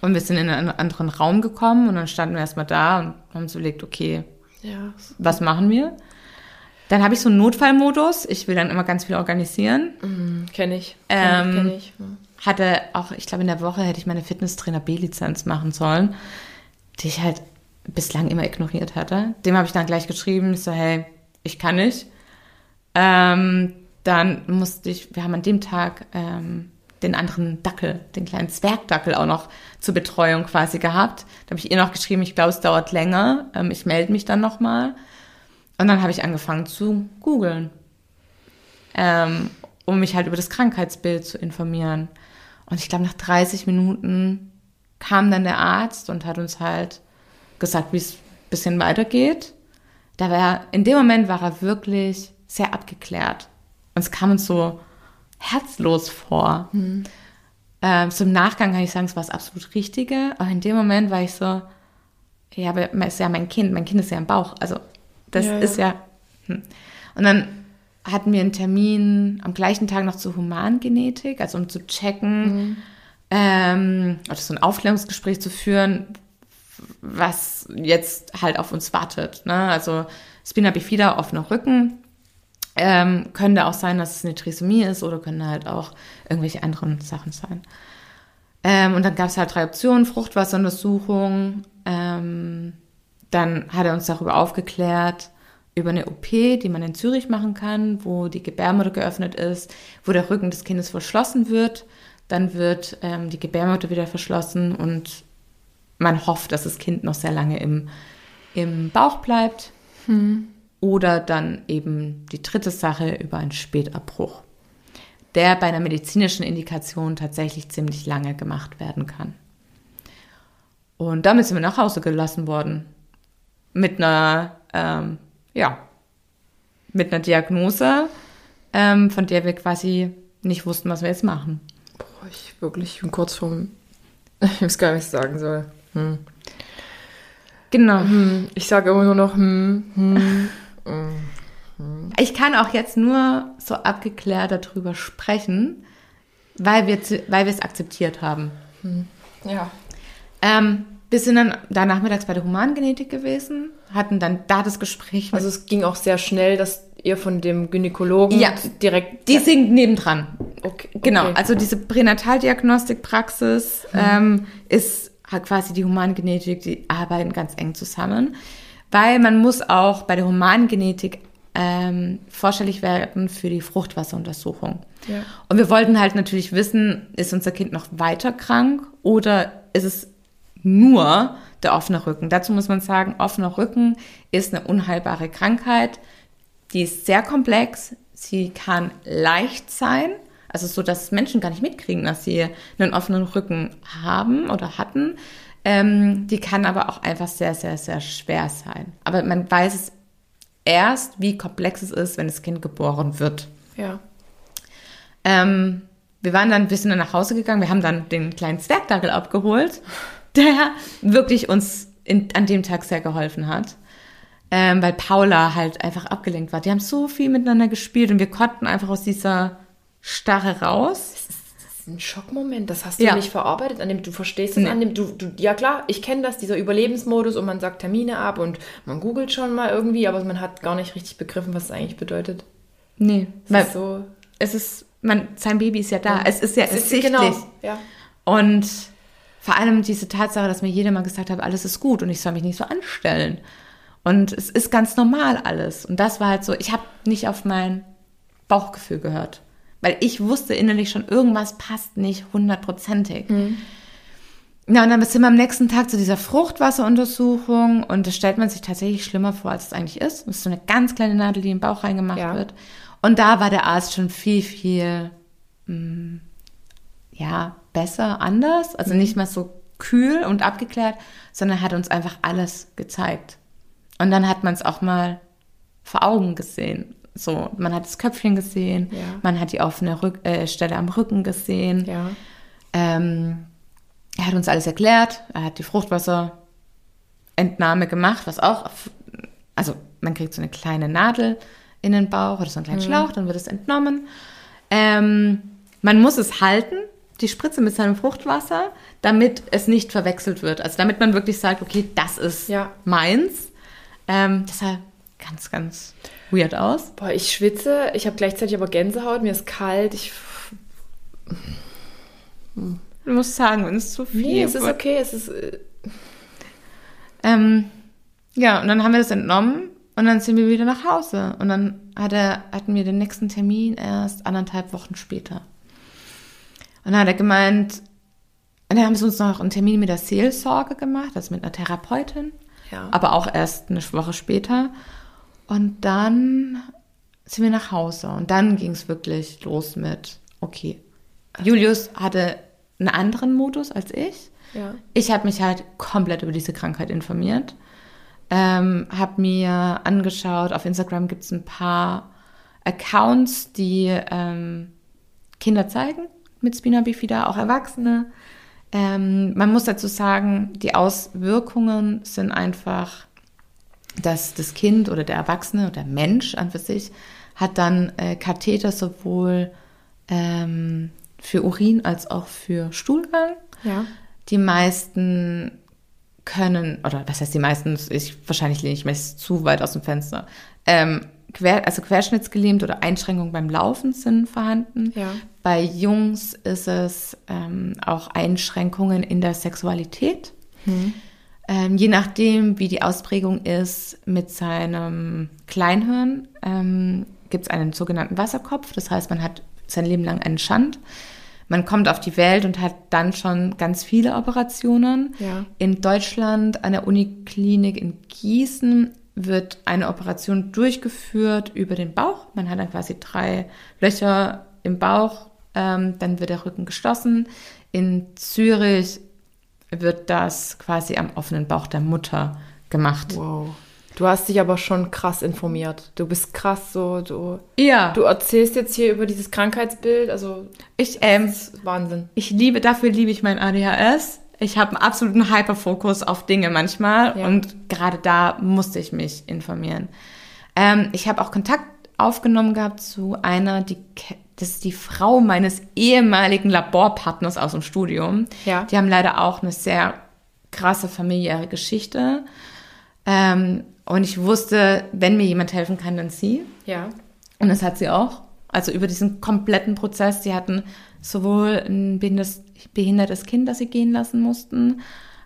Und wir sind in einen anderen Raum gekommen und dann standen wir erstmal da und haben uns überlegt, okay, Ja. was machen wir? Dann habe ich so einen Notfallmodus. Ich will dann immer ganz viel organisieren. Kenne ich. Ähm, Kenn ich. Hm. Hatte auch, ich glaube, in der Woche hätte ich meine Fitnesstrainer B-Lizenz machen sollen, die ich halt bislang immer ignoriert hatte. Dem habe ich dann gleich geschrieben, ich so, hey, ich kann nicht. Ähm, dann musste ich, wir haben an dem Tag ähm, den anderen Dackel, den kleinen Zwergdackel auch noch zur Betreuung quasi gehabt. Da habe ich ihr noch geschrieben, ich glaube, es dauert länger. Ähm, ich melde mich dann nochmal. Und dann habe ich angefangen zu googeln, ähm, um mich halt über das Krankheitsbild zu informieren. Und ich glaube, nach 30 Minuten kam dann der Arzt und hat uns halt gesagt, wie es ein bisschen weitergeht. Da war, in dem Moment war er wirklich sehr abgeklärt. Und es kam uns so herzlos vor. Ähm, so im Nachgang kann ich sagen, es war das absolut Richtige. Aber in dem Moment war ich so, ja, aber es ist ja mein Kind, mein Kind ist ja im Bauch. Also das Ja, ist ja. Hm. Und dann hatten wir einen Termin am gleichen Tag noch zur Humangenetik, also um zu checken, ähm, oder so ein Aufklärungsgespräch zu führen, was jetzt halt auf uns wartet. Ne? Also Spina bifida, offener Rücken. Ähm, könnte auch sein, dass es eine Trisomie ist oder können halt auch irgendwelche anderen Sachen sein. Ähm, und dann gab es halt drei Optionen, Fruchtwasseruntersuchung. Ähm, dann hat er uns darüber aufgeklärt, über eine OP, die man in Zürich machen kann, wo die Gebärmutter geöffnet ist, wo der Rücken des Kindes verschlossen wird. Dann wird ähm, die Gebärmutter wieder verschlossen und man hofft, dass das Kind noch sehr lange im, im Bauch bleibt. Oder dann eben die dritte Sache über einen Spätabbruch, der bei einer medizinischen Indikation tatsächlich ziemlich lange gemacht werden kann. Und damit sind wir nach Hause gelassen worden. Mit einer, ähm, ja, mit einer Diagnose, ähm, von der wir quasi nicht wussten, was wir jetzt machen. Boah, ich wirklich bin kurz vorm. Ich weiß gar nicht, was ich sagen soll. Hm. Genau. Hm. Ich sage immer nur noch, hm, hm. Ich kann auch jetzt nur so abgeklärt darüber sprechen, weil wir weil wir es akzeptiert haben. Ja. Ähm, wir sind dann da nachmittags bei der Humangenetik gewesen, hatten dann da das Gespräch. Also es ging auch sehr schnell, dass ihr von dem Gynäkologen Ja. direkt. die sind nebendran. okay, Genau, okay. also diese Pränataldiagnostikpraxis ähm, ist quasi die Humangenetik, die arbeiten ganz eng zusammen, weil man muss auch bei der Humangenetik ähm, vorstellig werden für die Fruchtwasseruntersuchung. Ja. Und wir wollten halt natürlich wissen, ist unser Kind noch weiter krank oder ist es nur der offene Rücken? Dazu muss man sagen, offener Rücken ist eine unheilbare Krankheit. Die ist sehr komplex. Sie kann leicht sein, also so, dass Menschen gar nicht mitkriegen, dass sie einen offenen Rücken haben oder hatten. Ähm, die kann aber auch einfach sehr, sehr, sehr schwer sein. Aber man weiß es erst, wie komplex es ist, wenn das Kind geboren wird. Ja. Ähm, wir waren dann, sind dann nach Hause gegangen, wir haben dann den kleinen Zwergdackel abgeholt, der wirklich uns in, an dem Tag sehr geholfen hat. Ähm, weil Paula halt einfach abgelenkt war. Die haben so viel miteinander gespielt und wir konnten einfach aus dieser Starre raus. Ein Schockmoment, das hast du Ja. nicht verarbeitet, an dem du verstehst es Nee. an dem du, du ja klar, ich kenne das, dieser Überlebensmodus und man sagt Termine ab und man googelt schon mal irgendwie, aber man hat gar nicht richtig begriffen, was es eigentlich bedeutet. Nee, Es weil ist so es ist, man, sein Baby ist ja da. Es ist ja es ist, ersichtlich. genau, ja. Und vor allem diese Tatsache, dass mir jeder mal gesagt hat, alles ist gut und ich soll mich nicht so anstellen. Und es ist ganz normal alles. Und das war halt so, ich habe nicht auf mein Bauchgefühl gehört. Weil ich wusste innerlich schon, irgendwas passt nicht hundertprozentig. Mhm. Ja, und dann sind wir am nächsten Tag zu dieser Fruchtwasseruntersuchung und das stellt man sich tatsächlich schlimmer vor, als es eigentlich ist. Das ist so eine ganz kleine Nadel, die im Bauch reingemacht ja. wird. Und da war der Arzt schon viel, viel, mh, mm, ja, besser, anders. Also mhm. nicht mehr so kühl und abgeklärt, sondern hat uns einfach alles gezeigt. Und dann hat man es auch mal vor Augen gesehen. So, man hat das Köpfchen gesehen, ja. man hat die offene Rück äh, Stelle am Rücken gesehen. Ja. Ähm, er hat uns alles erklärt, er hat die Fruchtwasserentnahme gemacht, was auch, also man kriegt so eine kleine Nadel in den Bauch oder so einen kleinen mhm. Schlauch, dann wird es entnommen. Ähm, man muss es halten, die Spritze mit seinem Fruchtwasser, damit es nicht verwechselt wird. Also damit man wirklich sagt, okay, das ist ja. meins. Ähm, das sah ganz, ganz weird aus. Boah, ich schwitze, ich habe gleichzeitig aber Gänsehaut, mir ist kalt, ich... Hm. Du musst sagen, wenn es zu viel Nee, es ist okay, es ist. Äh ähm, ja, und dann haben wir das entnommen und dann sind wir wieder nach Hause. Und dann hat er, hatten wir den nächsten Termin erst anderthalb Wochen später. Und dann hat er gemeint, und dann haben sie uns noch einen Termin mit der Seelsorge gemacht, also mit einer Therapeutin. Ja. Aber auch erst eine Woche später. Und dann sind wir nach Hause. Und dann ging es wirklich los mit, okay. Julius hatte einen anderen Modus als ich. Ja. Ich habe mich halt komplett über diese Krankheit informiert. Ähm, habe mir angeschaut, auf Instagram gibt es ein paar Accounts, die ähm, Kinder zeigen mit Spina Bifida, auch Erwachsene. Ähm, man muss dazu sagen, die Auswirkungen sind einfach, dass das Kind oder der Erwachsene oder der Mensch an für sich hat dann äh, Katheter sowohl ähm, für Urin als auch für Stuhlgang. Ja. Die meisten können, oder was heißt die meisten, ich, wahrscheinlich lehne ich mich zu weit aus dem Fenster, ähm, quer, also querschnittsgelähmt oder Einschränkungen beim Laufen sind vorhanden. Ja. Bei Jungs ist es ähm, auch Einschränkungen in der Sexualität. Mhm. Ähm, je nachdem, wie die Ausprägung ist mit seinem Kleinhirn, ähm, gibt es einen sogenannten Wasserkopf. Das heißt, man hat sein Leben lang einen Schand. Man kommt auf die Welt und hat dann schon ganz viele Operationen. Ja. In Deutschland an der Uniklinik in Gießen wird eine Operation durchgeführt über den Bauch. Man hat dann quasi drei Löcher im Bauch, ähm, dann wird der Rücken geschlossen. In Zürich wird das quasi am offenen Bauch der Mutter gemacht. Wow. Du hast dich aber schon krass informiert. Du bist krass so, du. Ja. Du erzählst jetzt hier über dieses Krankheitsbild, also ich ähm, Wahnsinn. Ich liebe dafür liebe ich mein ADHS. Ich habe einen absoluten Hyperfokus auf Dinge manchmal ja. und gerade da musste ich mich informieren. Ähm, ich habe auch Kontakt aufgenommen gehabt zu einer, die das ist die Frau meines ehemaligen Laborpartners aus dem Studium. Ja. Die haben leider auch eine sehr krasse familiäre Geschichte. Ähm, und ich wusste, wenn mir jemand helfen kann, dann sie. Ja. Und das hat sie auch. Also über diesen kompletten Prozess. Sie hatten sowohl ein behindertes Kind, das sie gehen lassen mussten,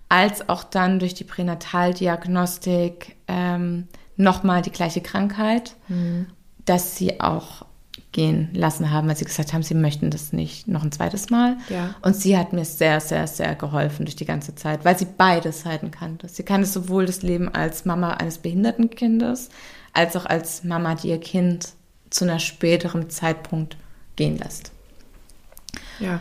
als auch dann durch die Pränataldiagnostik ähm, nochmal die gleiche Krankheit, mhm. dass sie auch gehen lassen haben, weil sie gesagt haben, sie möchten das nicht noch ein zweites Mal. Ja. Und sie hat mir sehr, sehr, sehr geholfen durch die ganze Zeit, weil sie beide Seiten kannte. Sie kannte sowohl das Leben als Mama eines behinderten Kindes, als auch als Mama, die ihr Kind zu einer späteren Zeitpunkt gehen lässt. Ja.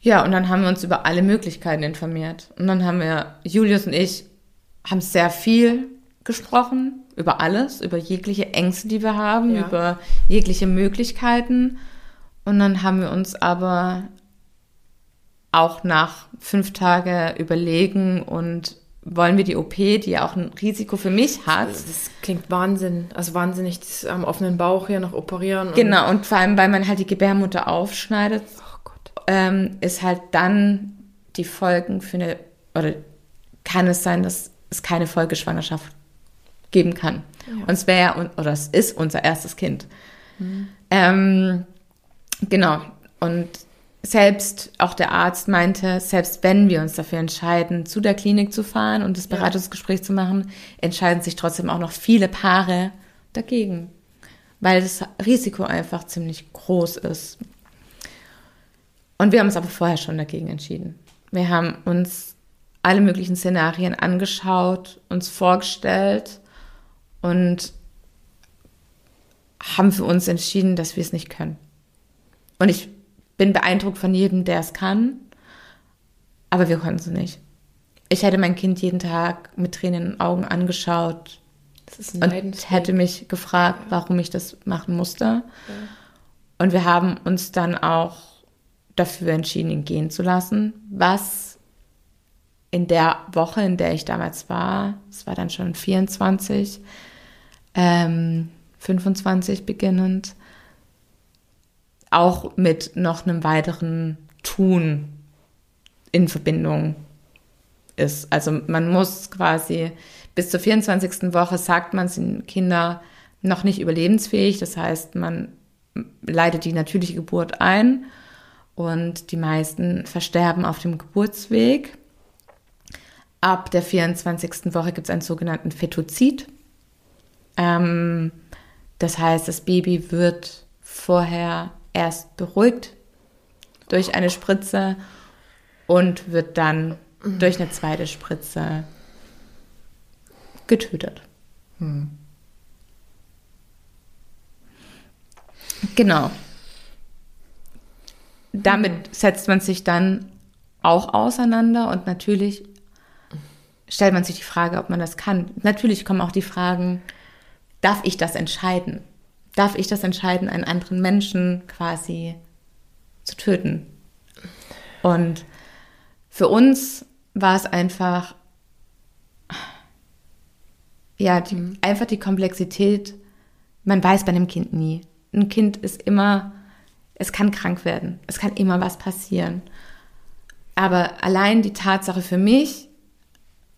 Ja, und dann haben wir uns über alle Möglichkeiten informiert. Und dann haben wir, Julius und ich, haben sehr viel gesprochen, über alles, über jegliche Ängste, die wir haben, ja. über jegliche Möglichkeiten. Und dann haben wir uns aber auch nach fünf Tagen überlegen und wollen wir die OP, die ja auch ein Risiko für mich hat. Das, das klingt Wahnsinn, also wahnsinnig, das am offenen Bauch hier noch operieren. Und genau, und vor allem, weil man halt die Gebärmutter aufschneidet, oh ähm, ist halt dann die Folgen für eine, oder kann es sein, dass es keine Folgeschwangerschaft geben kann. Ja. Und es wäre, oder es ist unser erstes Kind. Mhm. Ähm, genau. Und selbst auch der Arzt meinte, selbst wenn wir uns dafür entscheiden, zu der Klinik zu fahren und das Beratungsgespräch zu machen, entscheiden sich trotzdem auch noch viele Paare dagegen, weil das Risiko einfach ziemlich groß ist. Und wir haben uns aber vorher schon dagegen entschieden. Wir haben uns alle möglichen Szenarien angeschaut, uns vorgestellt und haben für uns entschieden, dass wir es nicht können. Und ich bin beeindruckt von jedem, der es kann, aber wir konnten es nicht. Ich hätte mein Kind jeden Tag mit Tränen in den Augen angeschaut und hätte mich gefragt, warum ich das machen musste. Ja. Und wir haben uns dann auch dafür entschieden, ihn gehen zu lassen, was in der Woche, in der ich damals war, es war dann schon 24, ähm, 25 beginnend, auch mit noch einem weiteren Tun in Verbindung ist. Also man muss quasi bis zur 24. Woche sagt man, sind Kinder noch nicht überlebensfähig. Das heißt, man leitet die natürliche Geburt ein und die meisten versterben auf dem Geburtsweg. Ab der 24. Woche gibt es einen sogenannten Fetozid. Ähm, das heißt, das Baby wird vorher erst beruhigt durch eine Spritze und wird dann durch eine zweite Spritze getötet. Mhm. Genau. Damit setzt man sich dann auch auseinander und natürlich stellt man sich die Frage, ob man das kann. Natürlich kommen auch die Fragen, darf ich das entscheiden? Darf ich das entscheiden, einen anderen Menschen quasi zu töten? Und für uns war es einfach, ja, die, mhm. einfach die Komplexität. Man weiß bei einem Kind nie. Ein Kind ist immer, es kann krank werden. Es kann immer was passieren. Aber allein die Tatsache für mich,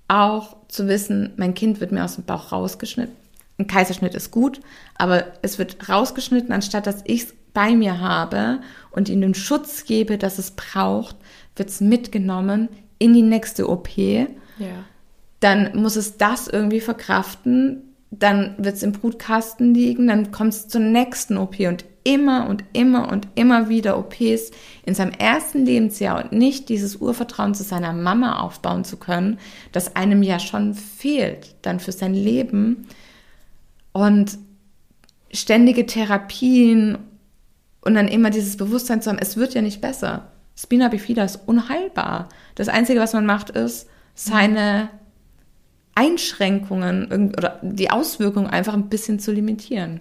auch zu wissen, mein Kind wird mir aus dem Bauch rausgeschnitten, ein Kaiserschnitt ist gut, aber es wird rausgeschnitten, anstatt dass ich es bei mir habe und ihm den Schutz gebe, dass es braucht, wird es mitgenommen in die nächste OP. Ja. Dann muss es das irgendwie verkraften, dann wird es im Brutkasten liegen, dann kommt es zur nächsten OP und immer und immer und immer wieder OPs in seinem ersten Lebensjahr und nicht dieses Urvertrauen zu seiner Mama aufbauen zu können, das einem ja schon fehlt dann für sein Leben und ständige Therapien und dann immer dieses Bewusstsein zu haben, es wird ja nicht besser. Spina bifida ist unheilbar. Das Einzige, was man macht, ist, seine Einschränkungen oder die Auswirkungen einfach ein bisschen zu limitieren.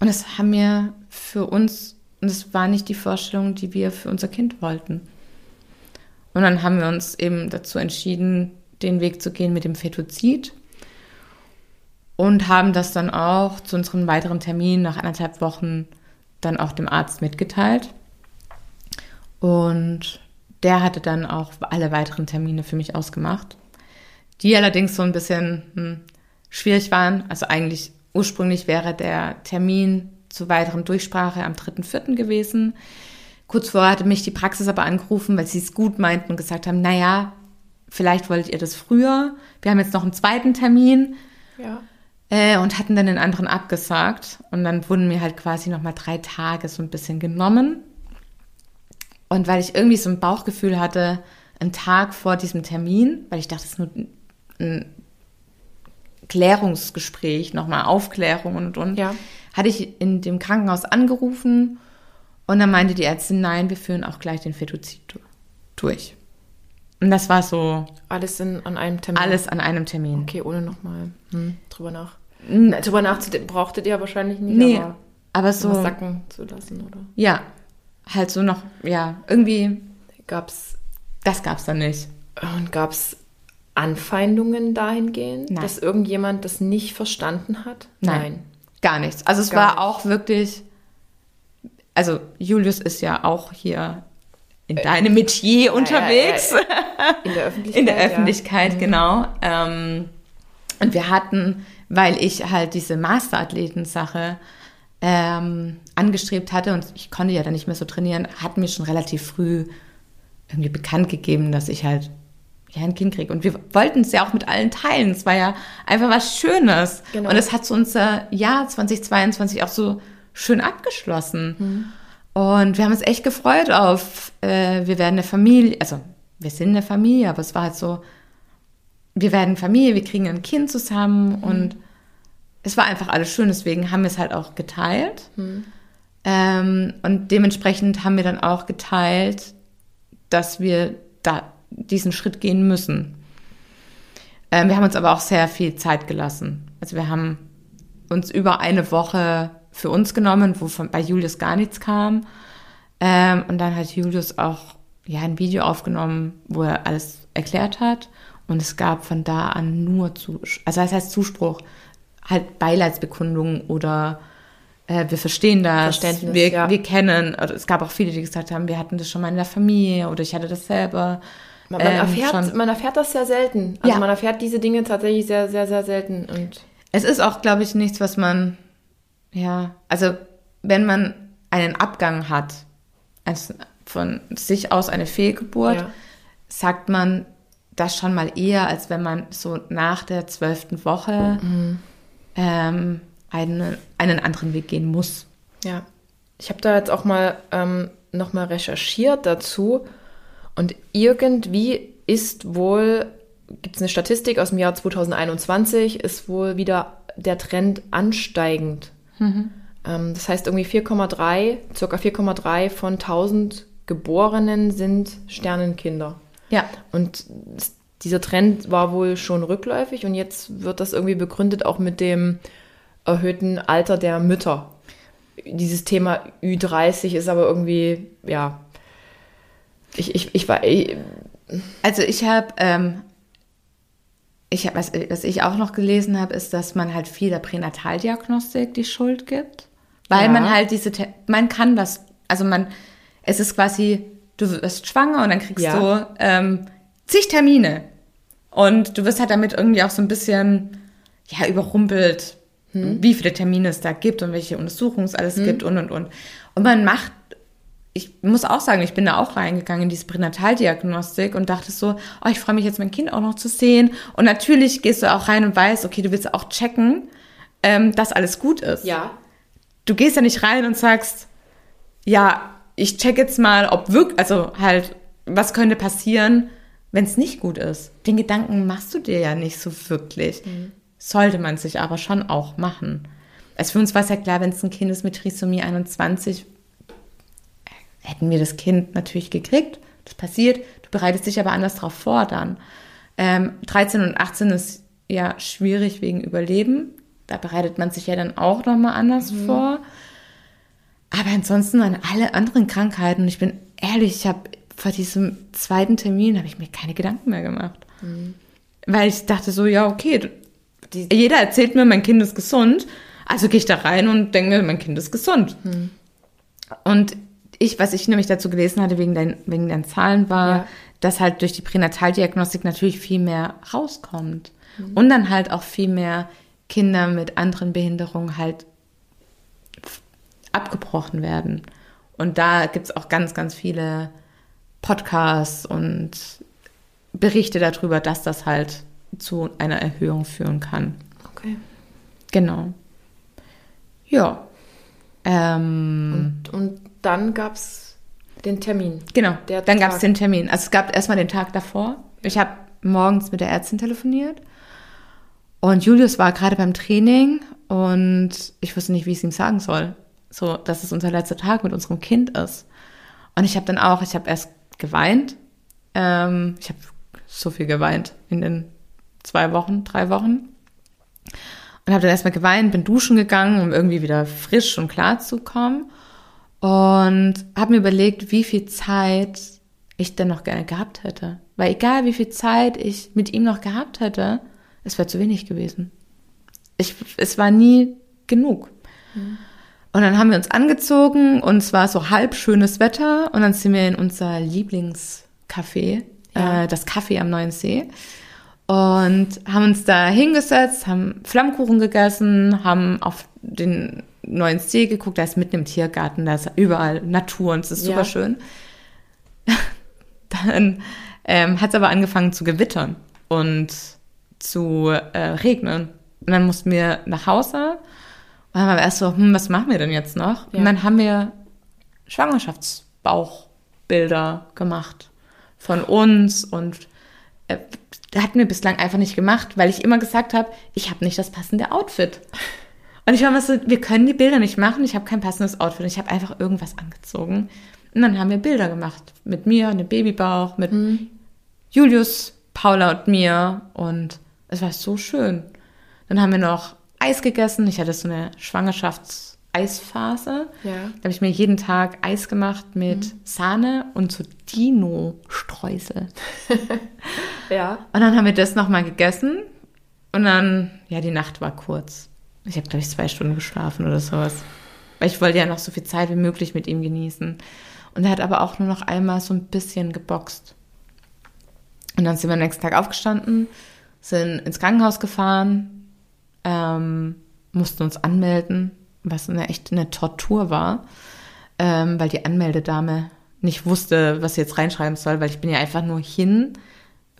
Und das haben wir für uns, und das war nicht die Vorstellung, die wir für unser Kind wollten. Und dann haben wir uns eben dazu entschieden, den Weg zu gehen mit dem Fetozid und haben das dann auch zu unserem weiteren Termin nach anderthalb Wochen dann auch dem Arzt mitgeteilt. Und der hatte dann auch alle weiteren Termine für mich ausgemacht, die allerdings so ein bisschen hm, schwierig waren. Also eigentlich ursprünglich wäre der Termin zur weiteren Durchsprache am 3.4. gewesen. Kurz vorher hatte mich die Praxis aber angerufen, weil sie es gut meinten und gesagt haben, naja, vielleicht wolltet ihr das früher. Wir haben jetzt noch einen zweiten Termin. Ja. Äh, und hatten dann den anderen abgesagt. Und dann wurden mir halt quasi nochmal drei Tage so ein bisschen genommen. Und weil ich irgendwie so ein Bauchgefühl hatte, einen Tag vor diesem Termin, weil ich dachte, es ist nur ein Klärungsgespräch, nochmal Aufklärung und und, ja. hatte ich in dem Krankenhaus angerufen und dann meinte die Ärztin, nein, wir führen auch gleich den Fetozid durch. Und das war so. Alles in, an einem Termin? Alles an einem Termin. Okay, ohne nochmal hm, drüber nach. Na, drüber nachzudenken brauchtet ihr wahrscheinlich nicht, nee, aber, aber so sacken zu lassen, oder? Ja, halt so noch, ja, irgendwie gab's, das gab's dann nicht. Und gab's Anfeindungen dahingehend, Nein. dass irgendjemand das nicht verstanden hat? Nein, Nein. gar nichts. Also es gar war auch wirklich, also Julius ist ja auch hier in äh, deinem Metier unterwegs. Ja, ja, ja, in der Öffentlichkeit. In der Öffentlichkeit, mhm. genau. Ähm, und wir hatten weil ich halt diese Masterathleten-Sache ähm, angestrebt hatte und ich konnte ja dann nicht mehr so trainieren, hat mir schon relativ früh irgendwie bekannt gegeben, dass ich halt ja ein Kind kriege. Und wir wollten es ja auch mit allen teilen. Es war ja einfach was Schönes. Genau. Und es hat so unser Jahr 2022 auch so schön abgeschlossen. Und wir haben uns echt gefreut auf, äh, wir werden eine Familie, also wir sind eine Familie, aber es war halt so, wir werden Familie, wir kriegen ein Kind zusammen und es war einfach alles schön, deswegen haben wir es halt auch geteilt. Ähm, und dementsprechend haben wir dann auch geteilt, dass wir da diesen Schritt gehen müssen. Ähm, wir haben uns aber auch sehr viel Zeit gelassen. Also wir haben uns über eine Woche für uns genommen, wo von, bei Julius gar nichts kam. Ähm, und dann hat Julius auch ja, ein Video aufgenommen, wo er alles erklärt hat. Und es gab von da an nur Zuspruch, also das heißt Zuspruch, halt Beileidsbekundungen oder äh, wir verstehen das, Verständnis, wir, ja. wir kennen, oder es gab auch viele, die gesagt haben, wir hatten das schon mal in der Familie oder ich hatte das selber. Man, man, Ähm, erfährt, schon. man erfährt das sehr selten. Also Ja. man erfährt diese Dinge tatsächlich sehr, sehr, sehr selten. Und Es ist auch, glaube ich, nichts, was man, ja, also wenn man einen Abgang hat, also von sich aus eine Fehlgeburt, Ja. sagt man das schon mal eher, als wenn man so nach der zwölften Woche ähm, einen, einen anderen Weg gehen muss. Ja, ich habe da jetzt auch mal ähm, nochmal recherchiert dazu und irgendwie ist wohl, gibt es eine Statistik aus dem Jahr 2021, ist wohl wieder der Trend ansteigend. Ähm, das heißt irgendwie 4,3, circa 4,3 von 1000 Geborenen sind Sternenkinder. Ja, Und dieser Trend war wohl schon rückläufig und jetzt wird das irgendwie begründet auch mit dem erhöhten Alter der Mütter. Dieses Thema Ü30 ist aber irgendwie, ja, ich, ich, ich war, ich, Also ich habe, ähm, ich hab, was, was ich auch noch gelesen habe, ist, dass man halt viel der Pränataldiagnostik die Schuld gibt, weil Ja. man halt diese, man kann das, also man, es ist quasi, du wirst schwanger und dann kriegst Ja. du ähm, zig Termine und du wirst halt damit irgendwie auch so ein bisschen, ja, überrumpelt, wie viele Termine es da gibt und welche Untersuchungen es alles gibt und und und. Und man macht ich muss auch sagen, ich bin da auch reingegangen in diese Pränataldiagnostik und dachte so, oh, ich freue mich jetzt, mein Kind auch noch zu sehen. Und natürlich gehst du auch rein und weißt, okay, du willst auch checken, ähm, dass alles gut ist. ja, Du gehst ja nicht rein und sagst, ja, ich check jetzt mal, ob wirklich, also halt, was könnte passieren, wenn es nicht gut ist. Den Gedanken machst du dir ja nicht so wirklich. Sollte man sich aber schon auch machen. Also für uns war es ja klar, wenn es ein Kind ist mit Trisomie 21, hätten wir das Kind natürlich gekriegt. Das passiert. Du bereitest dich aber anders drauf vor dann. Ähm, 13 und 18 ist ja schwierig wegen Überleben. Da bereitet man sich ja dann auch nochmal anders vor. Aber ansonsten an alle anderen Krankheiten, und ich bin ehrlich, ich habe vor diesem zweiten Termin habe ich mir keine Gedanken mehr gemacht. Weil ich dachte so, ja, okay, Die- jeder erzählt mir, mein Kind ist gesund, also gehe ich da rein und denke mir, mein Kind ist gesund. Und ich, was ich nämlich dazu gelesen hatte, wegen, dein, wegen deinen Zahlen, war, Ja. dass halt durch die Pränataldiagnostik natürlich viel mehr rauskommt. Und dann halt auch viel mehr Kinder mit anderen Behinderungen halt abgebrochen werden. Und da gibt es auch ganz, ganz viele Podcasts und Berichte darüber, dass das halt zu einer Erhöhung führen kann. okay. Genau. Ja. Ähm, Und, und dann gab es den Termin. genau. Dann gab es den Termin. Also es gab erstmal den Tag davor. Ich habe morgens mit der Ärztin telefoniert. Und Julius war gerade beim Training und ich wusste nicht, wie ich es ihm sagen soll. So, dass es unser letzter Tag mit unserem Kind ist. Und ich habe dann auch, ich habe erst geweint. Ähm, ich habe so viel geweint in den zwei Wochen, drei Wochen. Und habe dann erstmal geweint, bin duschen gegangen, um irgendwie wieder frisch und klar zu kommen. Und habe mir überlegt, wie viel Zeit ich denn noch gerne gehabt hätte. Weil egal, wie viel Zeit ich mit ihm noch gehabt hätte, es wäre zu wenig gewesen. Ich, es war nie genug. Und dann haben wir uns angezogen und es war so halb schönes Wetter und dann sind wir in unser Lieblingscafé, Ja. äh, das Café am Neuen See und haben uns da hingesetzt, haben Flammkuchen gegessen, haben auf den neuen See geguckt, da ist mitten im Tiergarten, da ist überall Natur und es ist Ja. super schön. Dann ähm, hat es aber angefangen zu gewittern und zu äh, regnen. Und dann mussten wir nach Hause waren wir erst so, hm, was machen wir denn jetzt noch? Ja. Und dann haben wir Schwangerschaftsbauchbilder gemacht von uns und äh, hatten wir bislang einfach nicht gemacht, weil ich immer gesagt habe, ich habe nicht das passende Outfit. Und ich war immer so, wir können die Bilder nicht machen, ich habe kein passendes Outfit. Und ich habe einfach irgendwas angezogen. Und dann haben wir Bilder gemacht. Mit mir, einem Babybauch, mit Julius, Paula und mir. Und es war so schön. Dann haben wir noch Eis gegessen. Ich hatte so eine Schwangerschaftseisphase. Ja. Da habe ich mir jeden Tag Eis gemacht mit Sahne und so Dino-Streusel. Ja. Und dann haben wir das nochmal gegessen. Und dann, ja, die Nacht war kurz. Ich habe, glaube ich, zwei Stunden geschlafen oder sowas. Weil ich wollte ja noch so viel Zeit wie möglich mit ihm genießen. Und er hat aber auch nur noch einmal so ein bisschen geboxt. Und dann sind wir am nächsten Tag aufgestanden, sind ins Krankenhaus gefahren, ähm, mussten uns anmelden, was eine echt eine Tortur war, ähm, weil die Anmeldedame nicht wusste, was sie jetzt reinschreiben soll, weil ich bin ja einfach nur hin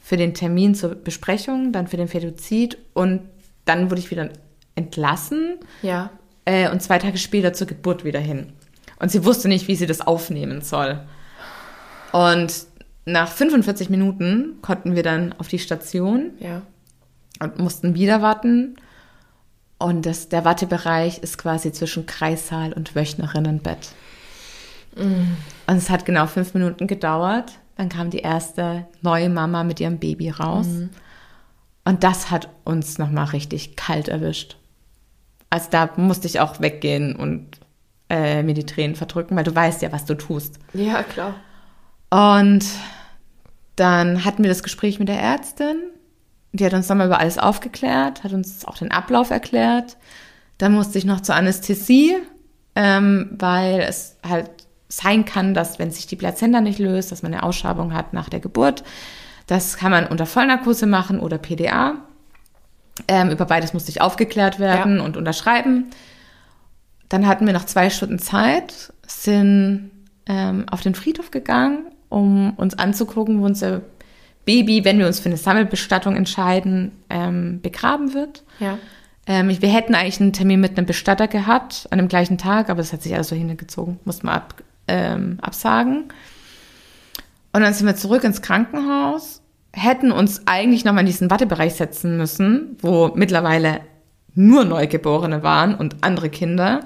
für den Termin zur Besprechung, dann für den Fetozid und dann wurde ich wieder entlassen Ja. äh, und zwei Tage später zur Geburt wieder hin. Und sie wusste nicht, wie sie das aufnehmen soll. Und nach 45 Minuten konnten wir dann auf die Station Ja. und mussten wieder warten. Und das, der Wartebereich ist quasi zwischen Kreissaal und Wöchnerinnenbett. Und es hat genau fünf Minuten gedauert. Dann kam die erste neue Mama mit ihrem Baby raus. Und das hat uns nochmal richtig kalt erwischt. Also da musste ich auch weggehen und äh, mir die Tränen verdrücken, weil du weißt ja, was du tust. Ja, klar. Und dann hatten wir das Gespräch mit der Ärztin. Die hat uns nochmal über alles aufgeklärt, hat uns auch den Ablauf erklärt. Dann musste ich noch zur Anästhesie, ähm, weil es halt sein kann, dass wenn sich die Plazenta nicht löst, dass man eine Ausschabung hat nach der Geburt. Das kann man unter Vollnarkose machen oder PDA. Ähm, über beides musste ich aufgeklärt werden und unterschreiben. Dann hatten wir noch zwei Stunden Zeit, sind ähm, auf den Friedhof gegangen, um uns anzugucken, wo unser Baby, wenn wir uns für eine Sammelbestattung entscheiden, ähm, begraben wird. Ja. Ähm, wir hätten eigentlich einen Termin mit einem Bestatter gehabt an dem gleichen Tag, aber es hat sich alles so hingezogen, mussten wir ab, ähm, absagen. Und dann sind wir zurück ins Krankenhaus, hätten uns eigentlich nochmal in diesen Wartebereich setzen müssen, wo mittlerweile nur Neugeborene waren und andere Kinder.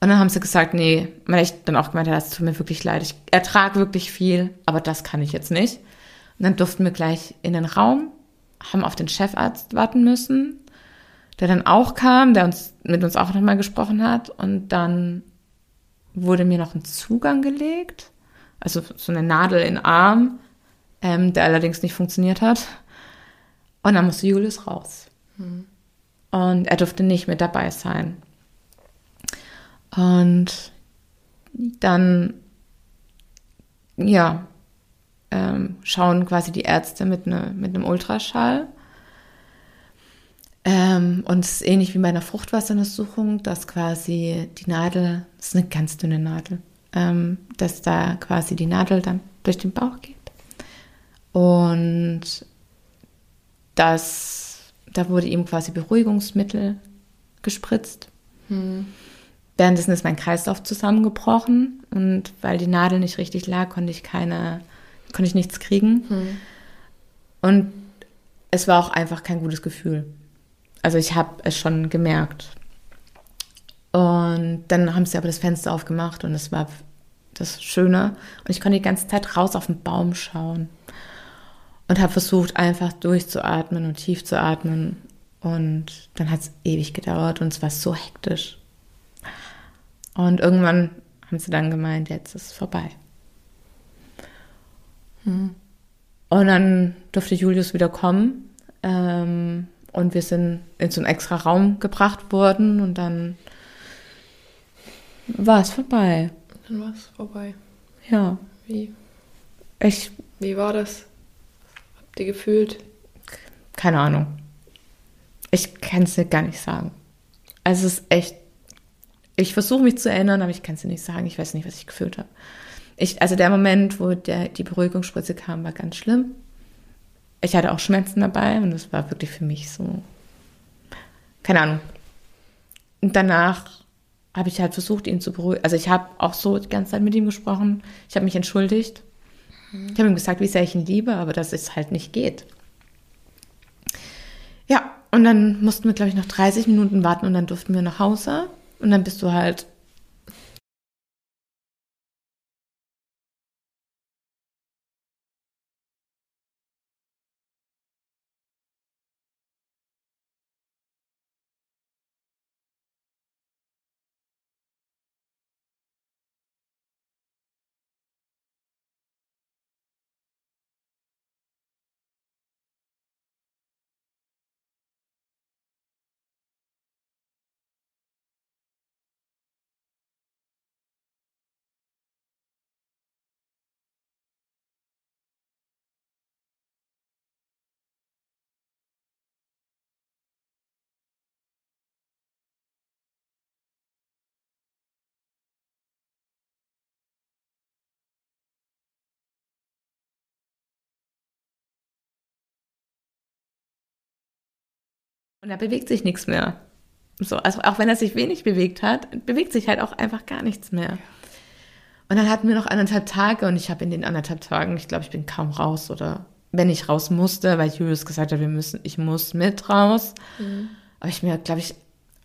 Und dann haben sie gesagt, nee, weil ich dann auch gemeint habe, es tut mir wirklich leid, ich ertrage wirklich viel, aber das kann ich jetzt nicht. Und dann durften wir gleich in den Raum, haben auf den Chefarzt warten müssen, der dann auch kam, der uns mit uns auch nochmal gesprochen hat. Und dann wurde mir noch ein Zugang gelegt, also so eine Nadel in den Arm, ähm, der allerdings nicht funktioniert hat. Und dann musste Julius raus. Und er durfte nicht mit dabei sein. Und dann, ja, ähm, schauen quasi die Ärzte mit, ne, mit einem Ultraschall. Ähm, und es ist ähnlich wie bei einer Fruchtwasseruntersuchung, dass quasi die Nadel, das ist eine ganz dünne Nadel, ähm, dass da quasi die Nadel dann durch den Bauch geht. Und das, da wurde ihm quasi Beruhigungsmittel gespritzt. Währenddessen ist mein Kreislauf zusammengebrochen und weil die Nadel nicht richtig lag, konnte ich keine, konnte ich nichts kriegen. Und es war auch einfach kein gutes Gefühl. Also ich habe es schon gemerkt. Und dann haben sie aber das Fenster aufgemacht und es war das Schöne. Und ich konnte die ganze Zeit raus auf den Baum schauen. Und habe versucht, einfach durchzuatmen und tief zu atmen. Und dann hat es ewig gedauert und es war so hektisch. Und irgendwann haben sie dann gemeint, jetzt ist es vorbei. Und dann durfte Julius wieder kommen. Ähm, und wir sind in so einen extra Raum gebracht worden und dann war es vorbei. Dann war es vorbei. Ja, Wie, ich, wie war das? Habt ihr gefühlt? keine Ahnung. Ich kann es dir gar nicht sagen. Also es ist echt, Ich versuche mich zu erinnern, aber ich kann es dir nicht sagen. Ich weiß nicht, was ich gefühlt habe. Ich, also der Moment, wo der, die Beruhigungsspritze kam, war ganz schlimm. Ich hatte auch Schmerzen dabei und es war wirklich für mich so, keine Ahnung. Und danach habe ich halt versucht, ihn zu beruhigen. Also ich habe auch so die ganze Zeit mit ihm gesprochen. Ich habe mich entschuldigt. Ich habe ihm gesagt, wie sehr ich ihn liebe, aber dass es halt nicht geht. Ja, und dann mussten wir, glaube ich, noch 30 Minuten warten und dann durften wir nach Hause. Und dann bist du halt Und da bewegt sich nichts mehr. So, also auch wenn er sich wenig bewegt hat, bewegt sich halt auch einfach gar nichts mehr. Und dann hatten wir noch anderthalb Tage und ich habe in den anderthalb Tagen, ich glaube, ich bin kaum raus oder wenn ich raus musste, weil Julius gesagt hat, wir müssen, ich muss mit raus. Mhm. Aber ich mir, glaube ich,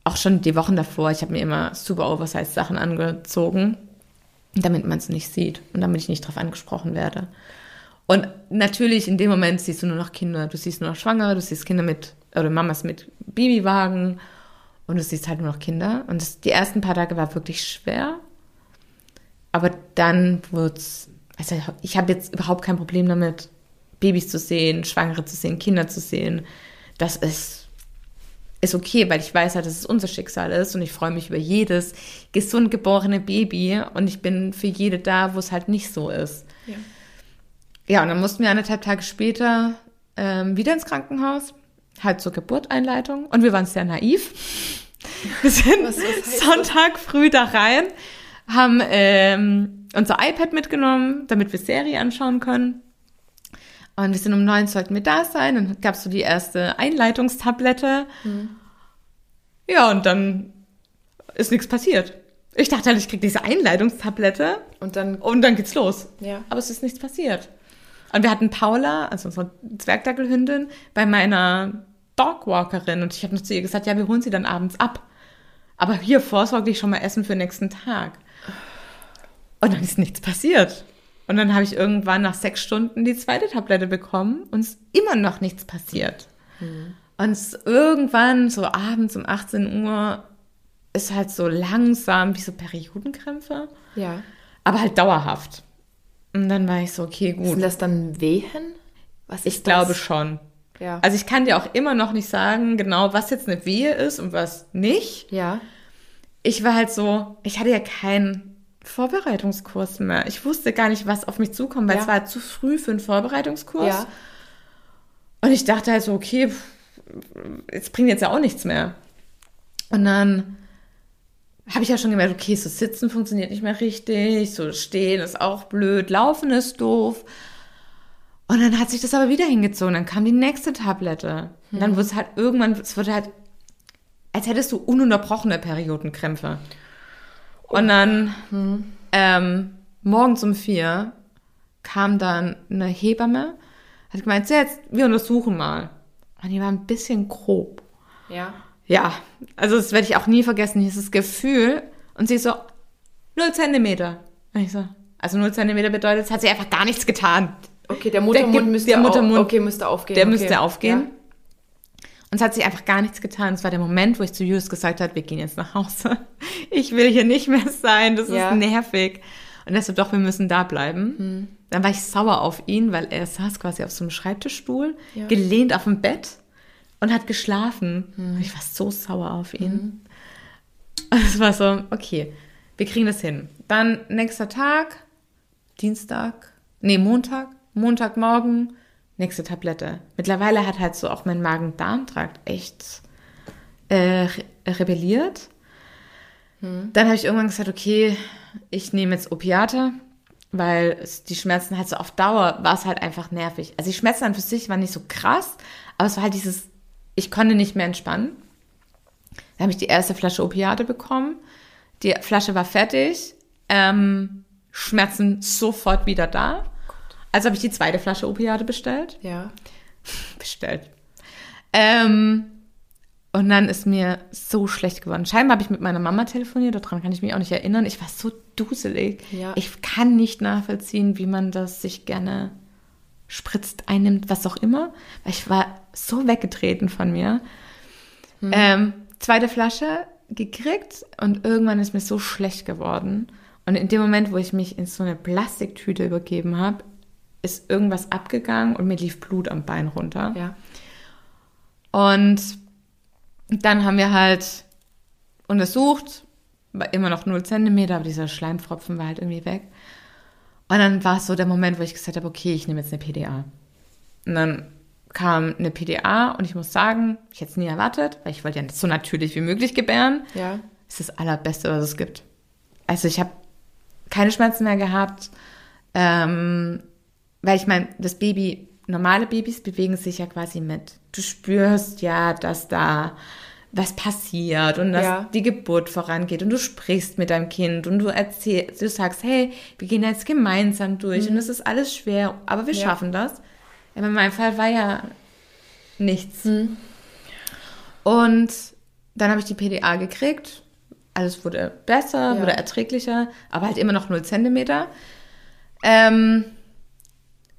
auch schon die Wochen davor, ich habe mir immer super oversized Sachen angezogen, damit man es nicht sieht und damit ich nicht darauf angesprochen werde. Und natürlich in dem Moment siehst du nur noch Kinder, du siehst nur noch Schwangere, du siehst Kinder mit oder Mamas mit Babywagen und du siehst halt nur noch Kinder. Und das, die ersten paar Tage war wirklich schwer. Aber dann wurde es, also ich habe jetzt überhaupt kein Problem damit, Babys zu sehen, Schwangere zu sehen, Kinder zu sehen. Das ist, ist okay, weil ich weiß halt, dass es unser Schicksal ist und ich freue mich über jedes gesund geborene Baby und ich bin für jede da, wo es halt nicht so ist. Ja, ja und dann mussten wir anderthalb Tage später ähm, wieder ins Krankenhaus halt zur Geburteinleitung und wir waren sehr naiv. Wir sind was, was Sonntag das? früh da rein, haben ähm, unser iPad mitgenommen, damit wir Serie anschauen können. Und wir sind um neun sollten wir da sein. Dann gab es so die erste Einleitungstablette. Mhm. Ja, und dann ist nichts passiert. Ich dachte halt, ich krieg diese Einleitungstablette und dann und dann geht's los. Ja. Aber es ist nichts passiert. Und wir hatten Paula, also unsere Zwergdackelhündin, bei meiner Dogwalkerin und ich habe noch zu ihr gesagt, ja, wir holen sie dann abends ab. Aber hier vorsorglich schon mal Essen für den nächsten Tag. Und dann ist nichts passiert. Und dann habe ich irgendwann nach sechs Stunden die zweite Tablette bekommen und es ist immer noch nichts passiert. Mhm. Und irgendwann, so abends um 18 Uhr, ist halt so langsam wie so Periodenkrämpfe. Ja. Aber halt dauerhaft. Und dann war ich so, okay, gut. Sind das dann Wehen? Was ich glaube schon. Ja. Also ich kann dir auch immer noch nicht sagen, genau, was jetzt eine Wehe ist und was nicht. Ja. Ich war halt so, ich hatte ja keinen Vorbereitungskurs mehr. Ich wusste gar nicht, was auf mich zukommt, weil ja. es war zu früh für einen Vorbereitungskurs. Ja. Und ich dachte halt so, okay, jetzt bringt jetzt ja auch nichts mehr. Und dann habe ich ja schon gemerkt, okay, so sitzen funktioniert nicht mehr richtig, so stehen ist auch blöd, laufen ist doof. Und dann hat sich das aber wieder hingezogen. Dann kam die nächste Tablette. Und dann hm. wurde es halt irgendwann, es wurde halt, als hättest du ununterbrochene Periodenkrämpfe. Und dann hm. ähm, morgens um vier kam dann eine Hebamme, hat gemeint, so jetzt, wir untersuchen mal. Und die war ein bisschen grob. Ja. Ja, also das werde ich auch nie vergessen, dieses Gefühl. Und sie so, null Zentimeter. Und ich so, also null Zentimeter bedeutet, es hat sie einfach gar nichts getan. Okay, der Muttermund der, müsste, der Muttermund, okay, müsste aufgehen. Der okay. müsste aufgehen. Ja. Und es hat sich einfach gar nichts getan. Es war der Moment, wo ich zu Julius gesagt habe, wir gehen jetzt nach Hause. Ich will hier nicht mehr sein, das ja. ist nervig. Und er so, doch, wir müssen da bleiben. Hm. Dann war ich sauer auf ihn, weil er saß quasi auf so einem Schreibtischstuhl, ja. gelehnt auf dem Bett und hat geschlafen. Hm. Und ich war so sauer auf ihn. Hm. Und es war so, okay, wir kriegen das hin. Dann nächster Tag, Dienstag, nee, Montag, Montagmorgen, nächste Tablette. Mittlerweile hat halt so auch mein Magen-Darm-Trakt echt äh, rebelliert. Dann habe ich irgendwann gesagt, okay, ich nehme jetzt Opiate, weil die Schmerzen halt so auf Dauer war es halt einfach nervig. Also die Schmerzen an für sich waren nicht so krass, aber es war halt dieses, ich konnte nicht mehr entspannen. Dann habe ich die erste Flasche Opiate bekommen. Die Flasche war fertig. Ähm, Schmerzen sofort wieder da. Also habe ich die zweite Flasche Opiate bestellt. Ja. Bestellt. Ähm, und dann ist mir so schlecht geworden. Scheinbar habe ich mit meiner Mama telefoniert, daran kann ich mich auch nicht erinnern. Ich war so duselig. Ja. Ich kann nicht nachvollziehen, wie man das sich gerne spritzt, einnimmt, was auch immer. Weil ich war so weggetreten von mir. Ähm, zweite Flasche gekriegt und irgendwann ist mir so schlecht geworden. Und in dem Moment, wo ich mich in so eine Plastiktüte übergeben habe, ist irgendwas abgegangen und mir lief Blut am Bein runter. Ja. Und dann haben wir halt untersucht, war immer noch 0 Zentimeter, aber dieser Schleimfropfen war halt irgendwie weg. Und dann war es so der Moment, wo ich gesagt habe, okay, ich nehme jetzt eine PDA. Und dann kam eine PDA und ich muss sagen, ich hätte es nie erwartet, weil ich wollte ja so natürlich wie möglich gebären. Ja. Das ist das Allerbeste, was es gibt. Also ich habe keine Schmerzen mehr gehabt, ähm, weil ich meine, das Baby, normale Babys bewegen sich ja quasi mit. Du spürst ja, dass da was passiert und dass Ja. die Geburt vorangeht und du sprichst mit deinem Kind und du erzählst, du sagst, hey, wir gehen jetzt gemeinsam durch und es ist alles schwer, aber wir Ja. schaffen das. Aber in meinem Fall war ja nichts. Und dann habe ich die PDA gekriegt. Alles wurde besser, Ja. wurde erträglicher, aber halt immer noch 0 Zentimeter. Ähm,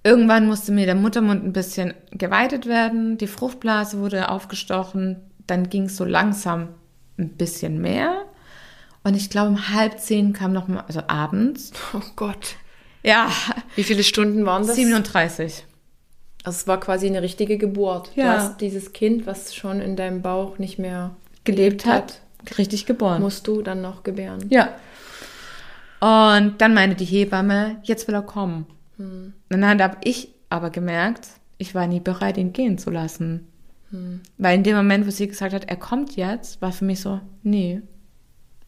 irgendwann musste mir der Muttermund ein bisschen geweitet werden. Die Fruchtblase wurde aufgestochen. Dann ging es so langsam ein bisschen mehr. Und ich glaube, um halb zehn kam noch mal, also abends. Oh Gott. Ja, Wie viele Stunden waren das? 37. Also es war quasi eine richtige Geburt. Du Ja. hast dieses Kind, was schon in deinem Bauch nicht mehr Gelebt hat, richtig geboren. musst du dann noch gebären. Ja. Und dann meinte die Hebamme, jetzt will er kommen. Und dann habe ich aber gemerkt, ich war nie bereit, ihn gehen zu lassen. Weil in dem Moment, wo sie gesagt hat, er kommt jetzt, war für mich so, nee,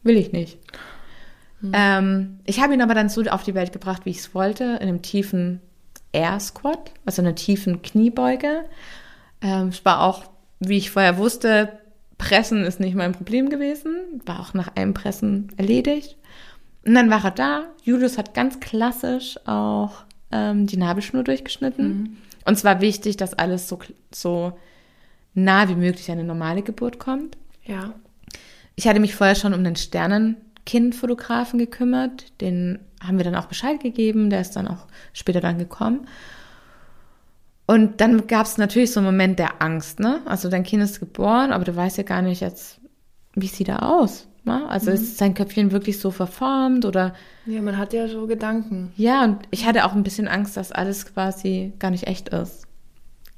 will ich nicht. Ähm, ich habe ihn aber dann so auf die Welt gebracht, wie ich es wollte, in einem tiefen Air Squat, also einer tiefen Kniebeuge. Ähm, es war auch, wie ich vorher wusste, Pressen ist nicht mein Problem gewesen, war auch nach einem Pressen erledigt. Und dann war er da. Julius hat ganz klassisch auch ähm, die Nabelschnur durchgeschnitten. Und zwar wichtig, dass alles so, so nah wie möglich an eine normale Geburt kommt. Ja. Ich hatte mich vorher schon um den Sternenkindfotografen gekümmert. Den haben wir dann auch Bescheid gegeben. Der ist dann auch später dann gekommen. Und dann gab es natürlich so einen Moment der Angst, ne? Also dein Kind ist geboren, aber du weißt ja gar nicht jetzt, wie sieht er aus. Ne? Also ist sein Köpfchen wirklich so verformt oder Ja, man hat ja so Gedanken. ja, und ich hatte auch ein bisschen Angst, dass alles quasi gar nicht echt ist.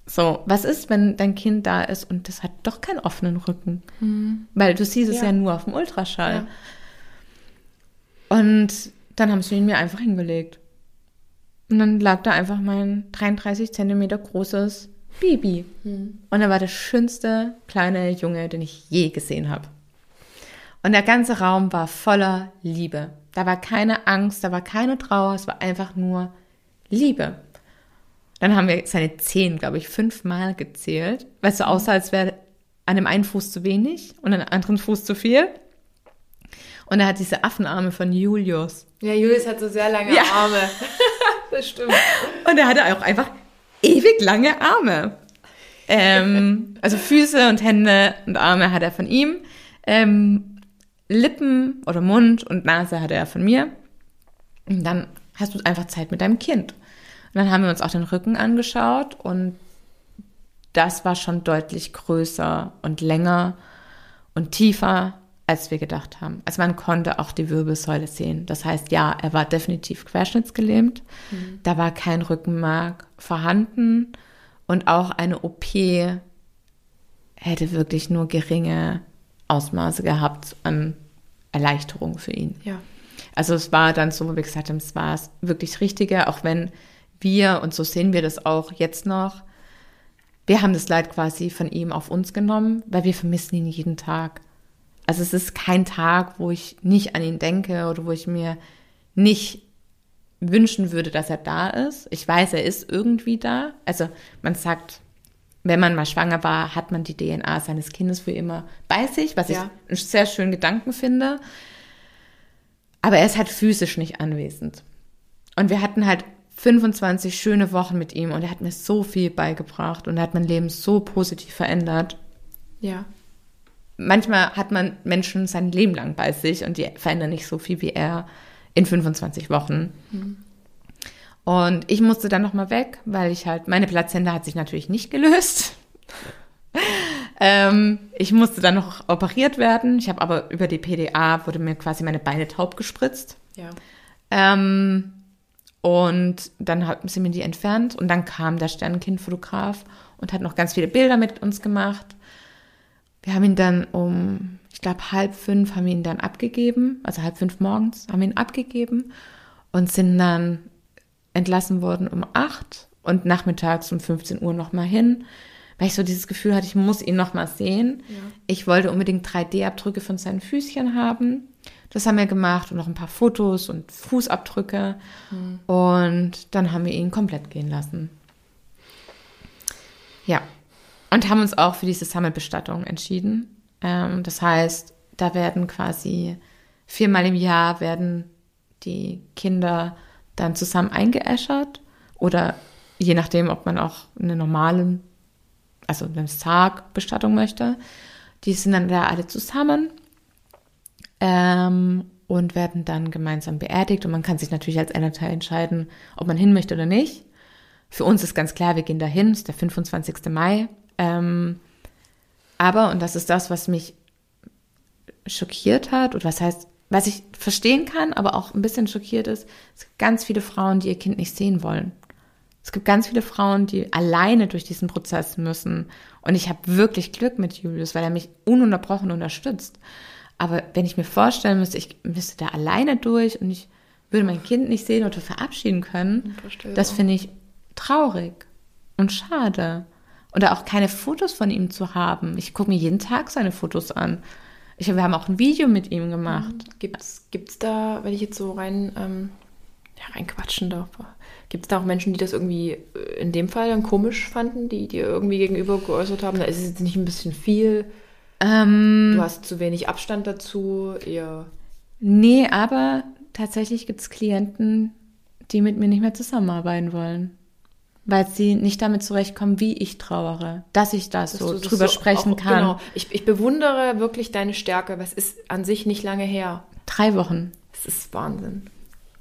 So, was ist, wenn dein Kind da ist und das hat doch keinen offenen Rücken? Weil du siehst es Ja. ja, nur auf dem Ultraschall. Ja. Und dann haben sie ihn mir einfach hingelegt. Und dann lag da einfach mein 33 Zentimeter großes Baby. Und er war der schönste kleine Junge, den ich je gesehen habe. Und der ganze Raum war voller Liebe. Da war keine Angst, da war keine Trauer, es war einfach nur Liebe. Dann haben wir seine Zehen, glaube ich, fünfmal gezählt, weil es so aussah, als wäre an dem einen Fuß zu wenig und an dem anderen Fuß zu viel. Und er hat diese Affenarme von Julius. Ja, Julius hat so sehr lange Ja. Arme. das stimmt. Und er hatte auch einfach ewig lange Arme. Ähm, also Füße und Hände und Arme hat er von ihm. Ähm, Lippen oder Mund und Nase hatte er von mir. Und dann hast du einfach Zeit mit deinem Kind. Und dann haben wir uns auch den Rücken angeschaut und das war schon deutlich größer und länger und tiefer, als wir gedacht haben. Also man konnte auch die Wirbelsäule sehen. Das heißt, ja, er war definitiv querschnittsgelähmt. Da war kein Rückenmark vorhanden und auch eine OP hätte wirklich nur geringe Ausmaße gehabt an Erleichterung für ihn. Ja. Also es war dann so, wir gesagt es war das wirklich Richtige, auch wenn wir, und so sehen wir das auch jetzt noch, wir haben das Leid quasi von ihm auf uns genommen, weil wir vermissen ihn jeden Tag. Also es ist kein Tag, wo ich nicht an ihn denke oder wo ich mir nicht wünschen würde, dass er da ist. Ich weiß, er ist irgendwie da. Also man sagt, wenn man mal schwanger war, hat man die DNA seines Kindes für immer bei sich, was Ja. ich einen sehr schönen Gedanken finde. Aber er ist halt physisch nicht anwesend. Und wir hatten halt 25 schöne Wochen mit ihm und er hat mir so viel beigebracht und er hat mein Leben so positiv verändert. Ja. Manchmal hat man Menschen sein Leben lang bei sich und die verändern nicht so viel wie er in 25 Wochen. Und ich musste dann nochmal weg, weil ich halt, meine Plazenta hat sich natürlich nicht gelöst. ähm, ich musste dann noch operiert werden. Ich habe aber über die PDA wurde mir quasi meine Beine taub gespritzt. Ja. Ähm, und dann haben sie mir die entfernt und dann kam der Sternenkindfotograf und hat noch ganz viele Bilder mit uns gemacht. Wir haben ihn dann um, ich glaube, halb fünf haben wir ihn dann abgegeben, also halb fünf morgens haben wir ihn abgegeben und sind dann entlassen worden um acht und nachmittags um 15 Uhr nochmal hin, weil ich so dieses Gefühl hatte, ich muss ihn nochmal sehen. Ich wollte unbedingt 3D-Abdrücke von seinen Füßchen haben. Das haben wir gemacht und noch ein paar Fotos und Fußabdrücke. Und dann haben wir ihn komplett gehen lassen. Ja. Und haben uns auch für diese Sammelbestattung entschieden. Ähm, das heißt, da werden quasi viermal im Jahr werden die Kinder dann zusammen eingeäschert oder je nachdem, ob man auch eine normale, also eine Sargbestattung möchte. Die sind dann da alle zusammen ähm, und werden dann gemeinsam beerdigt und man kann sich natürlich als Elternteil entscheiden, ob man hin möchte oder nicht. Für uns ist ganz klar, wir gehen dahin, es ist der 25. Mai. Ähm, aber, und das ist das, was mich schockiert hat, oder was heißt, was ich verstehen kann, aber auch ein bisschen schockiert ist, es gibt ganz viele Frauen, die ihr Kind nicht sehen wollen. Es gibt ganz viele Frauen, die alleine durch diesen Prozess müssen. Und ich habe wirklich Glück mit Julius, weil er mich ununterbrochen unterstützt. Aber wenn ich mir vorstellen müsste, ich müsste da alleine durch und ich würde mein Kind nicht sehen oder verabschieden können, das finde ich traurig und schade. Oder auch keine Fotos von ihm zu haben. Ich gucke mir jeden Tag seine Fotos an. Ich, wir haben auch ein Video mit ihm gemacht. Gibt's, gibt's da, wenn ich jetzt so rein, ähm, ja, reinquatschen darf, gibt es da auch Menschen, die das irgendwie äh, in dem Fall dann komisch fanden, die dir irgendwie gegenüber geäußert haben? Da ist es jetzt nicht ein bisschen viel, Ähm, du hast zu wenig Abstand dazu, eher. nee, aber tatsächlich gibt es Klienten, die mit mir nicht mehr zusammenarbeiten wollen. Weil sie nicht damit zurechtkommen, wie ich trauere. Dass ich da dass so das drüber so sprechen auch- kann. Genau. Ich, ich bewundere wirklich deine Stärke, weil es ist an sich nicht lange her. Drei Wochen. Es ist Wahnsinn.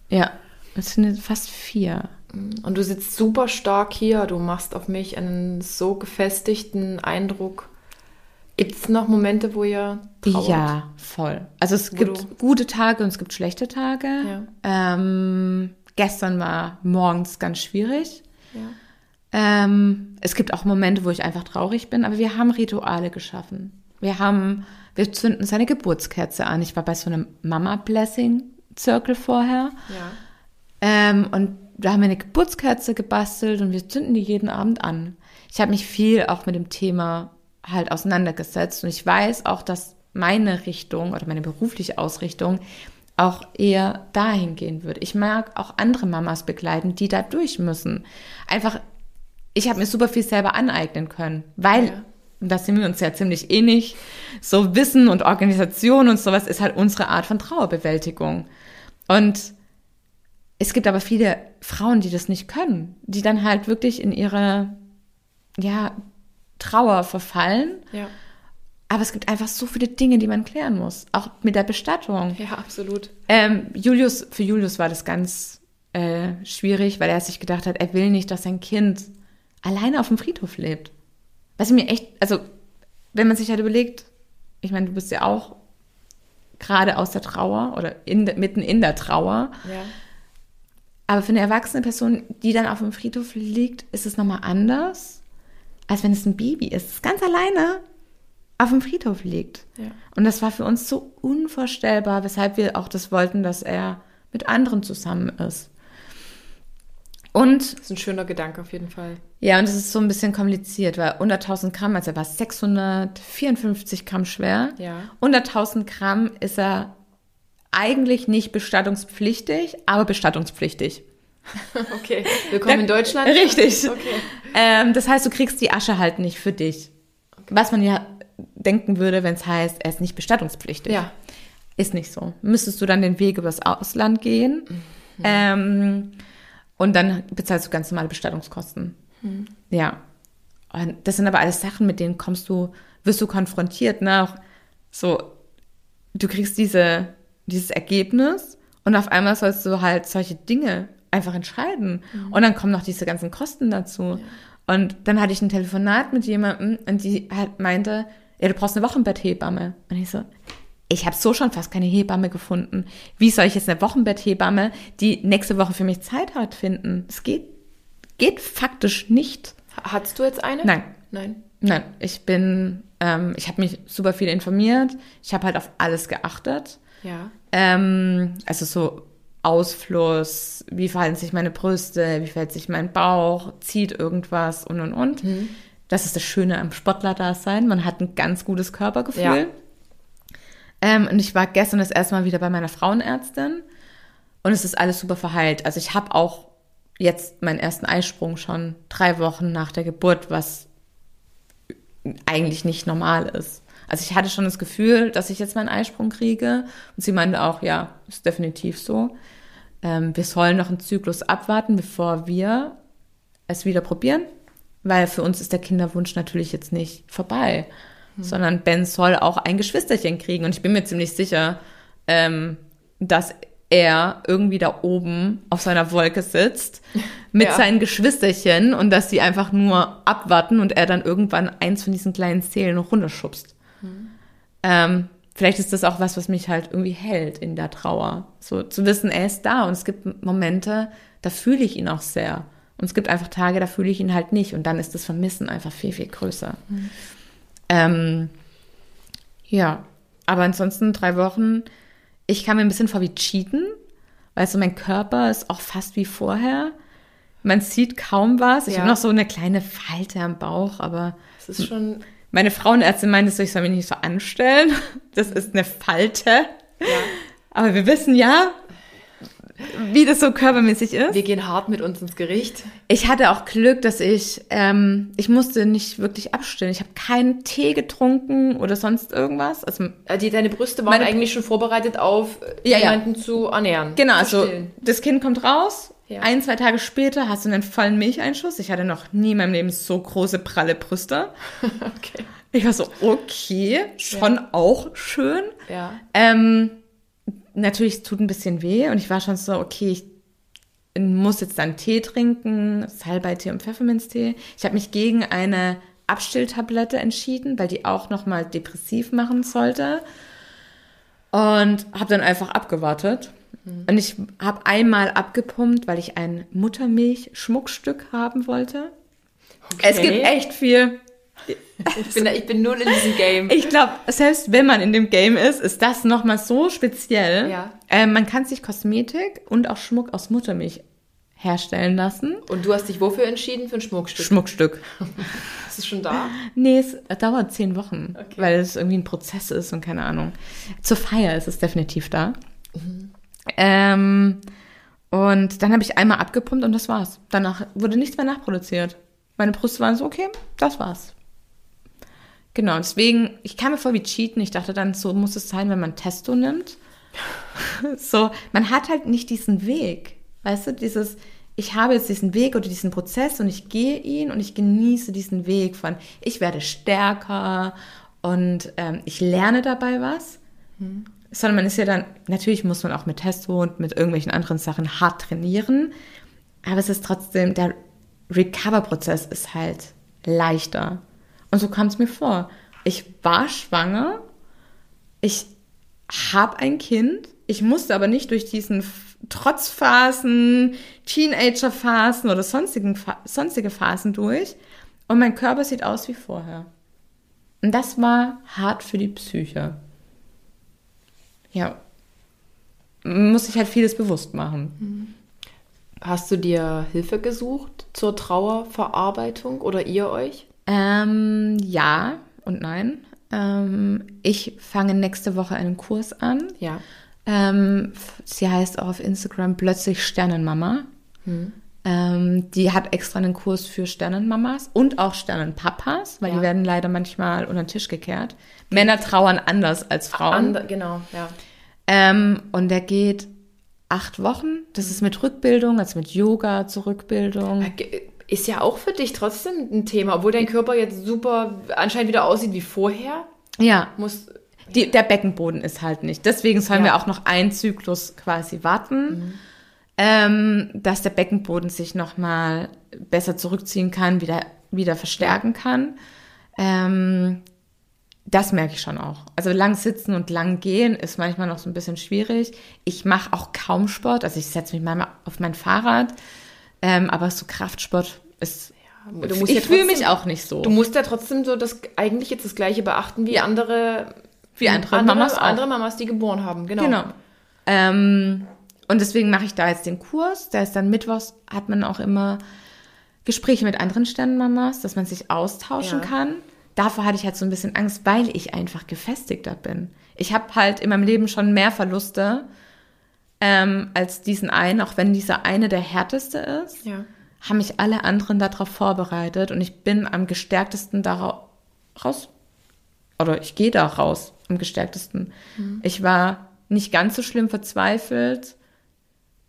Ja. Es sind fast vier. Und du sitzt super stark hier, du machst auf mich einen so gefestigten Eindruck. Gibt es noch Momente, wo ihr trauert? Ja, voll. Also es Wo gibt gute Tage und es gibt schlechte Tage. Ja. Ähm, gestern war morgens ganz schwierig. Ja. Ähm, es gibt auch Momente, wo ich einfach traurig bin, aber wir haben Rituale geschaffen. Wir haben, wir zünden seine Geburtskerze an. Ich war bei so einem Mama-Blessing-Circle vorher. Ja. Ähm, und da haben wir eine Geburtskerze gebastelt und wir zünden die jeden Abend an. Ich habe mich viel auch mit dem Thema halt auseinandergesetzt und ich weiß auch, dass meine Richtung oder meine berufliche Ausrichtung auch eher dahin gehen wird. Ich mag auch andere Mamas begleiten, die da durch müssen. Einfach, ich habe mir super viel selber aneignen können, weil, Ja. und da sind wir uns ja ziemlich ähnlich, so Wissen und Organisation und sowas ist halt unsere Art von Trauerbewältigung. Und es gibt aber viele Frauen, die das nicht können, die dann halt wirklich in ihre, ja, Trauer verfallen. Ja. Aber es gibt einfach so viele Dinge, die man klären muss. Auch mit der Bestattung. Ja, absolut. Ähm, Julius, für Julius war das ganz äh, schwierig, weil er sich gedacht hat, er will nicht, dass sein Kind alleine auf dem Friedhof lebt. Was ich mir echt, also, wenn man sich halt überlegt, ich meine, du bist ja auch gerade aus der Trauer oder in, mitten in der Trauer. Ja. Aber für eine erwachsene Person, die dann auf dem Friedhof liegt, ist es nochmal anders, als wenn es ein Baby ist, ganz alleine auf dem Friedhof liegt. Ja. Und das war für uns so unvorstellbar, weshalb wir auch das wollten, dass er mit anderen zusammen ist. Und Das ist ein schöner Gedanke auf jeden Fall. ja, und es ist so ein bisschen kompliziert, weil unter 1000 Gramm, also er war 654 Gramm schwer. Ja. Unter 1000 Gramm ist er eigentlich nicht bestattungspflichtig, aber bestattungspflichtig. Okay. Willkommen in Deutschland. Richtig. Okay. Ähm, das heißt, du kriegst die Asche halt nicht für dich. Was man ja denken würde, wenn es heißt, er ist nicht bestattungspflichtig. Ja. Ist nicht so. Müsstest du dann den Weg übers Ausland gehen ähm, und dann bezahlst du ganz normale Bestattungskosten. Ja. Und das sind aber alles Sachen, mit denen kommst du, wirst du konfrontiert, ne? Auch so, du kriegst diese, dieses Ergebnis und auf einmal sollst du halt solche Dinge einfach entscheiden. Und dann kommen noch diese ganzen Kosten dazu. Und dann hatte ich ein Telefonat mit jemandem und die halt meinte, ja, du brauchst eine Wochenbetthebamme. Und ich so, ich habe so schon fast keine Hebamme gefunden. Wie soll ich jetzt eine Wochenbetthebamme, die nächste Woche für mich Zeit hat, finden? Es geht, geht faktisch nicht. Hattest du jetzt eine? Nein. Nein. Nein, ich bin, ähm, ich habe mich super viel informiert. Ich habe halt auf alles geachtet. Ja. Ähm, also so Ausfluss, wie verhalten sich meine Brüste, wie verhält sich mein Bauch, zieht irgendwas und und und. Das ist das Schöne am Sportler-Dasein. Man hat ein ganz gutes Körpergefühl. Ja. Ähm, und ich war gestern das erste Mal wieder bei meiner Frauenärztin und es ist alles super verheilt. Also ich habe auch jetzt meinen ersten Eisprung schon drei Wochen nach der Geburt, was eigentlich nicht normal ist. Also ich hatte schon das Gefühl, dass ich jetzt meinen Eisprung kriege. Und sie meinte auch, ja, ist definitiv so. Ähm, wir sollen noch einen Zyklus abwarten, bevor wir es wieder probieren. Weil für uns ist der Kinderwunsch natürlich jetzt nicht vorbei. Sondern Ben soll auch ein Geschwisterchen kriegen. Und ich bin mir ziemlich sicher, ähm, dass er irgendwie da oben auf seiner Wolke sitzt mit Ja. seinen Geschwisterchen und dass sie einfach nur abwarten und er dann irgendwann eins von diesen kleinen Zählen runterschubst. Ähm, vielleicht ist das auch was, was mich halt irgendwie hält in der Trauer. So zu wissen, er ist da und es gibt Momente, da fühle ich ihn auch sehr. Und es gibt einfach Tage, da fühle ich ihn halt nicht und dann ist das Vermissen einfach viel, viel größer. Ähm, ja, aber ansonsten drei Wochen, ich kam mir ein bisschen vor wie Cheaten. Weißt du, mein Körper ist auch fast wie vorher. Man sieht kaum was. Ich Ja. habe noch so eine kleine Falte am Bauch, aber Das ist schon. meine Frauenärztin meinte so, ich soll mich nicht so anstellen. Das ist eine Falte. Ja. Aber wir wissen ja, wie das so körpermäßig ist. Wir gehen hart mit uns ins Gericht. Ich hatte auch Glück, dass ich, ähm, ich musste nicht wirklich abstillen. Ich habe keinen Tee getrunken oder sonst irgendwas. Also Äh, Die, deine Brüste waren Meine- eigentlich schon vorbereitet auf äh, Ja, ja. jemanden zu ernähren. Genau, zu also stillen. das Kind kommt raus, Ja. ein, zwei Tage später hast du einen vollen Milcheinschuss. Ich hatte noch nie in meinem Leben so große, pralle Brüste. Okay. Ich war so, okay, schon auch schön. Ja. Ähm, natürlich, es tut ein bisschen weh und ich war schon so, okay, ich muss jetzt dann Tee trinken, Salbeitee und Pfefferminztee. Ich habe mich gegen eine Abstilltablette entschieden, weil die auch nochmal depressiv machen sollte. Und habe dann einfach abgewartet. Und ich habe einmal abgepumpt, weil ich ein Muttermilch-Schmuckstück haben wollte. Es gibt echt viel. Ich bin, da- ich bin null in diesem Game. Ich glaube, selbst wenn man in dem Game ist, ist das nochmal so speziell. Ja. Ähm, man kann sich Kosmetik und auch Schmuck aus Muttermilch herstellen lassen. Und du hast dich wofür entschieden? Für ein Schmuckstück. Schmuckstück. Ist es schon da? Nee, es dauert zehn Wochen, Okay. weil es irgendwie ein Prozess ist und keine Ahnung. Zur Feier ist es definitiv da. Ähm, und dann habe ich einmal abgepumpt und das war's. Danach wurde nichts mehr nachproduziert. Meine Brüste waren so, okay, das war's. Genau, deswegen, ich kam mir vor wie Cheaten. Ich dachte dann, so muss es sein, wenn man Testo nimmt. so, man hat halt nicht diesen Weg. Weißt du, dieses, ich habe jetzt diesen Weg oder diesen Prozess und ich gehe ihn und ich genieße diesen Weg von, ich werde stärker und ähm, ich lerne dabei was. Sondern man ist ja dann, natürlich muss man auch mit Testo und mit irgendwelchen anderen Sachen hart trainieren. Aber es ist trotzdem, der Recover-Prozess ist halt leichter. Und so kam es mir vor. Ich war schwanger, ich habe ein Kind, ich musste aber nicht durch diesen Trotzphasen, Teenager-Phasen oder sonstigen, sonstige Phasen durch. Und mein Körper sieht aus wie vorher. Und das war hart für die Psyche. Ja. Muss ich halt vieles bewusst machen. Hast du dir Hilfe gesucht zur Trauerverarbeitung oder ihr euch? Ähm, ja und nein. Ähm, ich fange nächste Woche einen Kurs an. Ja. Ähm, sie heißt auch auf Instagram plötzlich Sternenmama. Ähm, die hat extra einen Kurs für Sternenmamas und auch Sternenpapas, weil Ja. die werden leider manchmal unter den Tisch gekehrt. Männer trauern anders als Frauen. And, genau, ja. Ähm, und der geht acht Wochen. Das ist mit Rückbildung, also mit Yoga zur Rückbildung. Ist ja auch für dich trotzdem ein Thema, obwohl dein Körper jetzt super anscheinend wieder aussieht wie vorher. Ja, Muss, die, der Beckenboden ist halt nicht. Deswegen sollen Ja. wir auch noch einen Zyklus quasi warten, ähm, dass der Beckenboden sich nochmal besser zurückziehen kann, wieder, wieder verstärken kann. Ähm, das merke ich schon auch. Also lang sitzen und lang gehen ist manchmal noch so ein bisschen schwierig. Ich mache auch kaum Sport. Also ich setze mich manchmal auf mein Fahrrad. Ähm, aber so Kraftsport ist. du musst ich ja fühle mich auch nicht so. du musst ja trotzdem so das eigentlich jetzt das gleiche beachten wie Ja. andere, Wie andere andere Mamas auch. andere Mamas, die geboren haben. Genau. Genau. Ähm, und deswegen mache ich da jetzt den Kurs. Der ist dann mittwochs, hat man auch immer Gespräche mit anderen Sternenmamas, dass man sich austauschen Ja. kann. Davor hatte ich halt so ein bisschen Angst, weil ich einfach gefestigter bin. Ich habe halt in meinem Leben schon mehr Verluste ähm, als diesen einen, auch wenn dieser eine der härteste ist Ja. haben mich alle anderen darauf vorbereitet und ich bin am gestärktesten daraus raus. Oder ich gehe da raus am gestärktesten. Ich war nicht ganz so schlimm verzweifelt.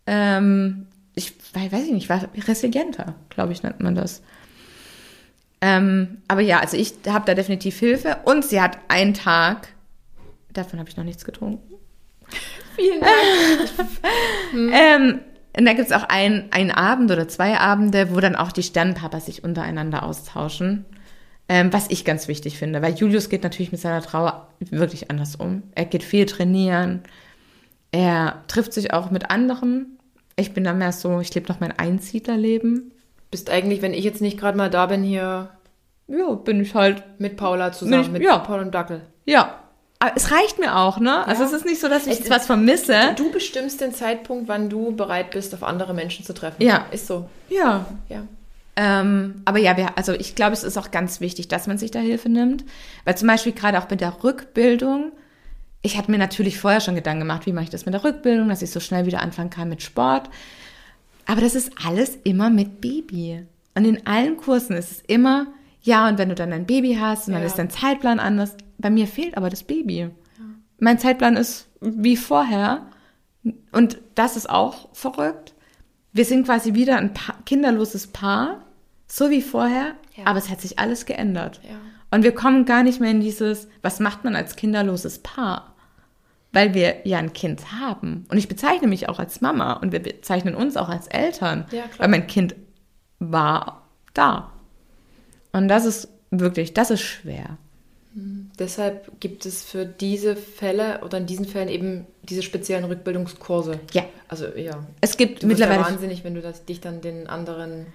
Ähm, ich wei- weiß ich nicht, war resilienter, glaube ich, nennt man das. Ähm, aber ja, also ich habe da definitiv Hilfe und sie hat einen Tag, davon habe ich noch nichts getrunken. Vielen Dank. Ähm, und da gibt es auch ein, einen Abend oder zwei Abende, wo dann auch die Sternenpapas sich untereinander austauschen. Ähm, was ich ganz wichtig finde, weil Julius geht natürlich mit seiner Trauer wirklich anders um. Er geht viel trainieren. Er trifft sich auch mit anderen. Ich bin da mehr so, ich lebe noch mein Einsiedlerleben. Bist eigentlich, wenn ich jetzt nicht gerade mal da bin, hier Ja, bin ich halt. mit Paula zusammen, ich- mit ja. Paul und Dackel. Ja. Aber es reicht mir auch, ne? Also Ja. es ist nicht so, dass ich Es- was vermisse. Du bestimmst den Zeitpunkt, wann du bereit bist, auf andere Menschen zu treffen. Ja. Ist so. Ja, Ja. Ähm, aber ja, wir, also ich glaube, es ist auch ganz wichtig, dass man sich da Hilfe nimmt. Weil zum Beispiel gerade auch mit der Rückbildung, ich hatte mir natürlich vorher schon Gedanken gemacht, wie mache ich das mit der Rückbildung, dass ich so schnell wieder anfangen kann mit Sport. Aber das ist alles immer mit Baby. Und in allen Kursen ist es immer, ja, und wenn du dann ein Baby hast und dann Ja. ist dein Zeitplan anders. Bei mir fehlt aber das Baby. Mein Zeitplan ist wie vorher. Und das ist auch verrückt. Wir sind quasi wieder ein pa kinderloses Paar, so wie vorher, Ja. aber es hat sich alles geändert. Ja. Und wir kommen gar nicht mehr in dieses, was macht man als kinderloses Paar? Weil wir ja ein Kind haben. Und ich bezeichne mich auch als Mama und wir bezeichnen uns auch als Eltern. Ja. Weil mein Kind war da. Und das ist wirklich, das ist schwer. Deshalb gibt es für diese Fälle oder in diesen Fällen eben diese speziellen Rückbildungskurse. Ja. Also ja. Es gibt Du wirst ja mittlerweile. wahnsinnig, wenn du das, dich dann den anderen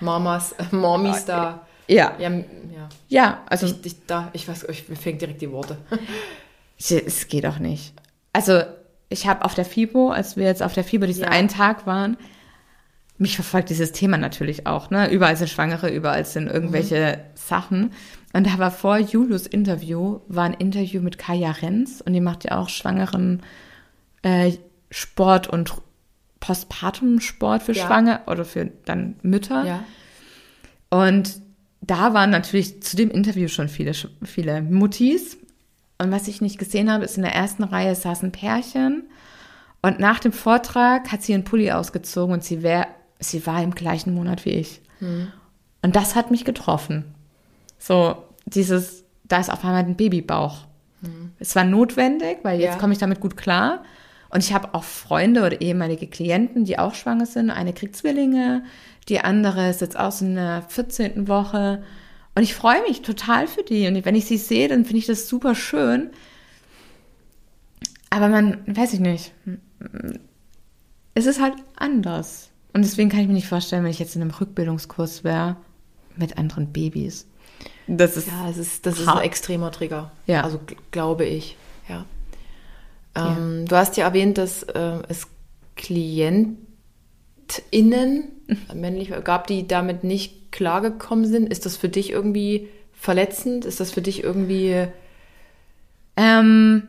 Mamas, äh, Mommies da. Ja, Ja, ja. ja, also Ich, ich, da, ich weiß, ich, mir fängt direkt die Worte. Es geht auch nicht. Also, ich habe auf der FIBO, als wir jetzt auf der FIBO diesen Ja. einen Tag waren, mich verfolgt dieses Thema natürlich auch, ne? Überall sind Schwangere, überall sind irgendwelche Sachen. Und da war vor Julius Interview, war ein Interview mit Kaya Renz und die macht ja auch Schwangeren äh, Sport und Postpartum-Sport für Ja. Schwangere oder für dann Mütter. Ja. Und da waren natürlich zu dem Interview schon viele, viele Muttis. Und was ich nicht gesehen habe, ist in der ersten Reihe saß ein Pärchen. Und nach dem Vortrag hat sie ihren Pulli ausgezogen und sie, wär, sie war im gleichen Monat wie ich. Und das hat mich getroffen. So, dieses, da ist auf einmal ein Babybauch. Es war notwendig, weil jetzt Ja. komme ich damit gut klar. Und ich habe auch Freunde oder ehemalige Klienten, die auch schwanger sind. Eine kriegt Zwillinge, die andere ist jetzt aus in der 14. Woche. Und ich freue mich total für die. Und wenn ich sie sehe, dann finde ich das super schön. Aber man, weiß ich nicht, es ist halt anders. Und deswegen kann ich mir nicht vorstellen, wenn ich jetzt in einem Rückbildungskurs wäre mit anderen Babys. Das ist Ja, es ist, das ist ein extremer Trigger. Ja. Also gl- glaube ich. Ja. Ähm, Du hast ja erwähnt, dass äh, es KlientInnen, männlich, gab, die damit nicht klargekommen sind? Ist das für dich irgendwie verletzend? Ist das für dich irgendwie. Ähm,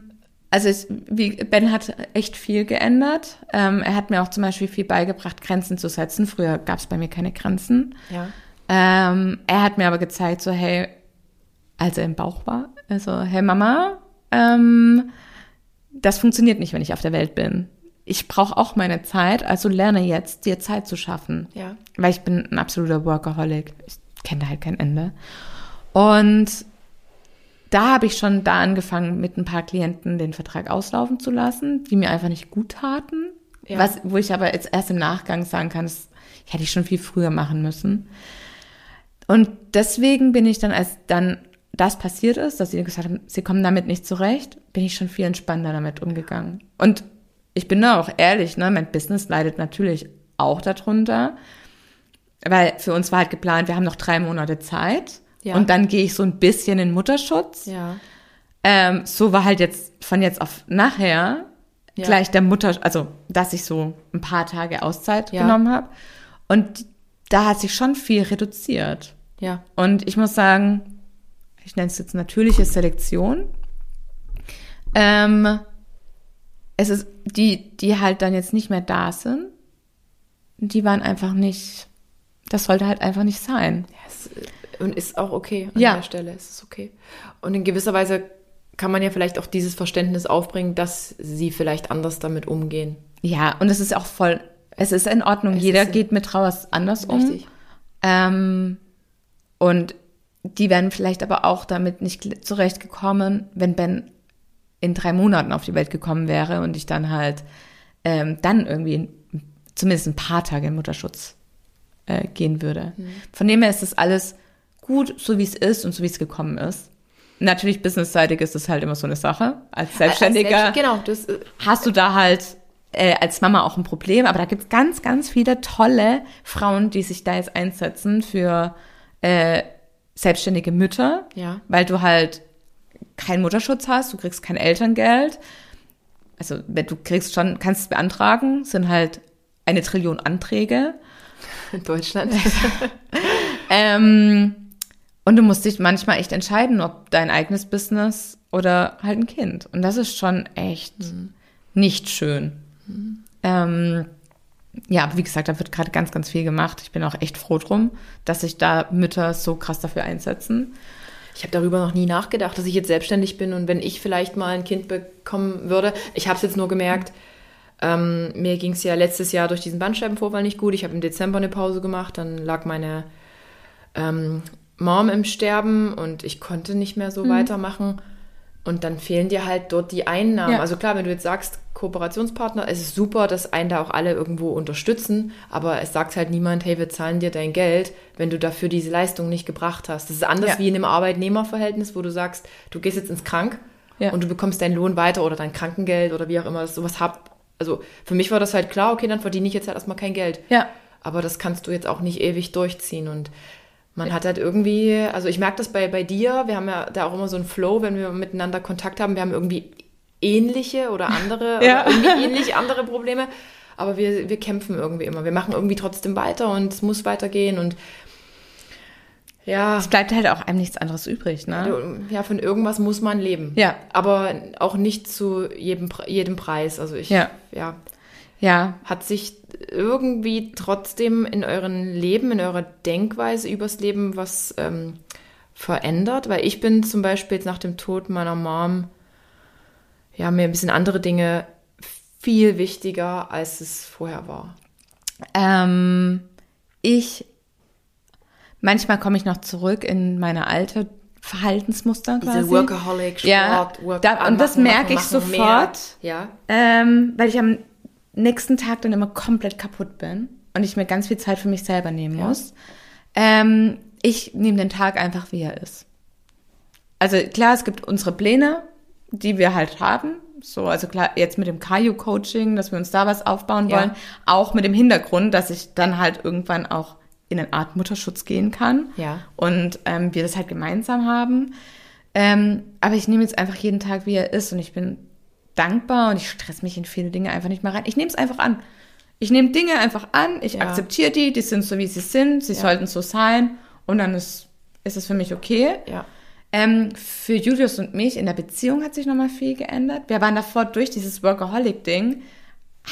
also ich, wie, Ben hat echt viel geändert. Ähm, er hat mir auch zum Beispiel viel beigebracht, Grenzen zu setzen. Früher gab es bei mir keine Grenzen. Ja. Ähm, er hat mir aber gezeigt, so hey, als er im Bauch war, also hey Mama, ähm, das funktioniert nicht, wenn ich auf der Welt bin. Ich brauche auch meine Zeit, also lerne jetzt, dir Zeit zu schaffen. Ja. Weil ich bin ein absoluter Workaholic. Ich kenne da halt kein Ende. Und da habe ich schon da angefangen, mit ein paar Klienten den Vertrag auslaufen zu lassen, die mir einfach nicht gut taten. Ja. Was, wo ich aber jetzt erst im Nachgang sagen kann, das hätte ich schon viel früher machen müssen. Und deswegen bin ich dann, als dann das passiert ist, dass sie gesagt haben, sie kommen damit nicht zurecht, bin ich schon viel entspannter damit umgegangen. Und ich bin da auch ehrlich, ne, mein Business leidet natürlich auch darunter, weil für uns war halt geplant, wir haben noch drei Monate Zeit Ja. und dann gehe ich so ein bisschen in Mutterschutz. Ja. Ähm, so war halt jetzt von jetzt auf nachher Ja. gleich der Mutter, also dass ich so ein paar Tage Auszeit genommen habe. Und da hat sich schon viel reduziert. Ja. Und ich muss sagen, ich nenne es jetzt natürliche Selektion. Ähm, es ist die, die halt dann jetzt nicht mehr da sind, die waren einfach nicht, das sollte halt einfach nicht sein. Es, und ist auch okay an Ja. der Stelle. Es ist okay. Und in gewisser Weise kann man ja vielleicht auch dieses Verständnis aufbringen, dass sie vielleicht anders damit umgehen. Ja, und es ist auch voll, es ist in Ordnung. Es Jeder geht mit Trauer anders um. Richtig. Ähm, und die wären vielleicht aber auch damit nicht zurechtgekommen, wenn Ben in drei Monaten auf die Welt gekommen wäre und ich dann halt ähm, dann irgendwie in, zumindest ein paar Tage in Mutterschutz äh, gehen würde. Von dem her ist das alles gut, so wie es ist und so wie es gekommen ist. Natürlich businessseitig ist es halt immer so eine Sache. Als Selbstständiger Als Selbst- genau, das, äh, hast du da halt äh, als Mama auch ein Problem, aber da gibt's ganz, ganz viele tolle Frauen, die sich da jetzt einsetzen für äh, selbstständige Mütter, Ja. weil du halt keinen Mutterschutz hast, du kriegst kein Elterngeld. Also wenn du kriegst schon, kannst es beantragen, sind halt eine Trillion Anträge. in Deutschland. Ähm, und du musst dich manchmal echt entscheiden, ob dein eigenes Business oder halt ein Kind. Und das ist schon echt nicht schön. Ähm, ja, aber wie gesagt, da wird gerade ganz, ganz viel gemacht. Ich bin auch echt froh drum, dass sich da Mütter so krass dafür einsetzen. Ich habe darüber noch nie nachgedacht, dass ich jetzt selbstständig bin und wenn ich vielleicht mal ein Kind bekommen würde. Ich habe es jetzt nur gemerkt, ähm, mir ging es ja letztes Jahr durch diesen Bandscheibenvorfall nicht gut. Ich habe im Dezember eine Pause gemacht, dann lag meine ähm, Mom im Sterben und ich konnte nicht mehr so weitermachen. Und dann fehlen dir halt dort die Einnahmen. Ja. Also klar, wenn du jetzt sagst, Kooperationspartner, es ist super, dass einen da auch alle irgendwo unterstützen, aber es sagt halt niemand, hey, wir zahlen dir dein Geld, wenn du dafür diese Leistung nicht gebracht hast. Das ist anders Ja. wie in einem Arbeitnehmerverhältnis, wo du sagst, du gehst jetzt ins Krank Ja. und du bekommst deinen Lohn weiter oder dein Krankengeld oder wie auch immer, sowas hab. Also für mich war das halt klar, okay, dann verdiene ich jetzt halt erstmal kein Geld. Ja. Aber das kannst du jetzt auch nicht ewig durchziehen. Und man hat halt irgendwie, also ich merke das bei, bei dir, wir haben ja da auch immer so einen Flow, wenn wir miteinander Kontakt haben, wir haben irgendwie ähnliche oder andere, Ja. oder irgendwie ähnlich andere Probleme. Aber wir, wir kämpfen irgendwie immer. Wir machen irgendwie trotzdem weiter und es muss weitergehen. Und ja, Es bleibt halt auch einem nichts anderes übrig, ne? ja, von irgendwas muss man leben. Ja. Aber auch nicht zu jedem, jedem Preis. Also ich, Ja. ja, Ja. hat sich irgendwie trotzdem in euren Leben, in eurer Denkweise übers Leben was ähm, verändert? Weil ich bin zum Beispiel jetzt nach dem Tod meiner Mom, ja, mir ein bisschen andere Dinge viel wichtiger, als es vorher war. Ähm, ich, manchmal komme ich noch zurück in meine alte Verhaltensmuster quasi. Diese Workaholic, Ja, Sport, Work da- und das merke ich machen, sofort. Mehr. Ja, Ähm, weil ich am nächsten Tag dann immer komplett kaputt bin und ich mir ganz viel Zeit für mich selber nehmen Ja. muss. Ähm, ich nehme den Tag einfach, wie er ist. Also klar, es gibt unsere Pläne, die wir halt haben. So, also klar, jetzt mit dem Kaiju-Coaching, dass wir uns da was aufbauen Ja. wollen. Auch mit dem Hintergrund, dass ich dann halt irgendwann auch in eine Art Mutterschutz gehen kann. Ja. Und ähm, wir das halt gemeinsam haben. Ähm, aber ich nehme jetzt einfach jeden Tag, wie er ist. Und ich bin dankbar und ich stress mich in viele Dinge einfach nicht mehr rein. Ich nehme es einfach an. Ich nehme Dinge einfach an, ich Ja. akzeptiere die, die sind so, wie sie sind, sie Ja. sollten so sein und dann ist, ist es für mich okay. Ja. Ähm, für Julius und mich in der Beziehung hat sich nochmal viel geändert. Wir waren davor durch dieses Workaholic-Ding,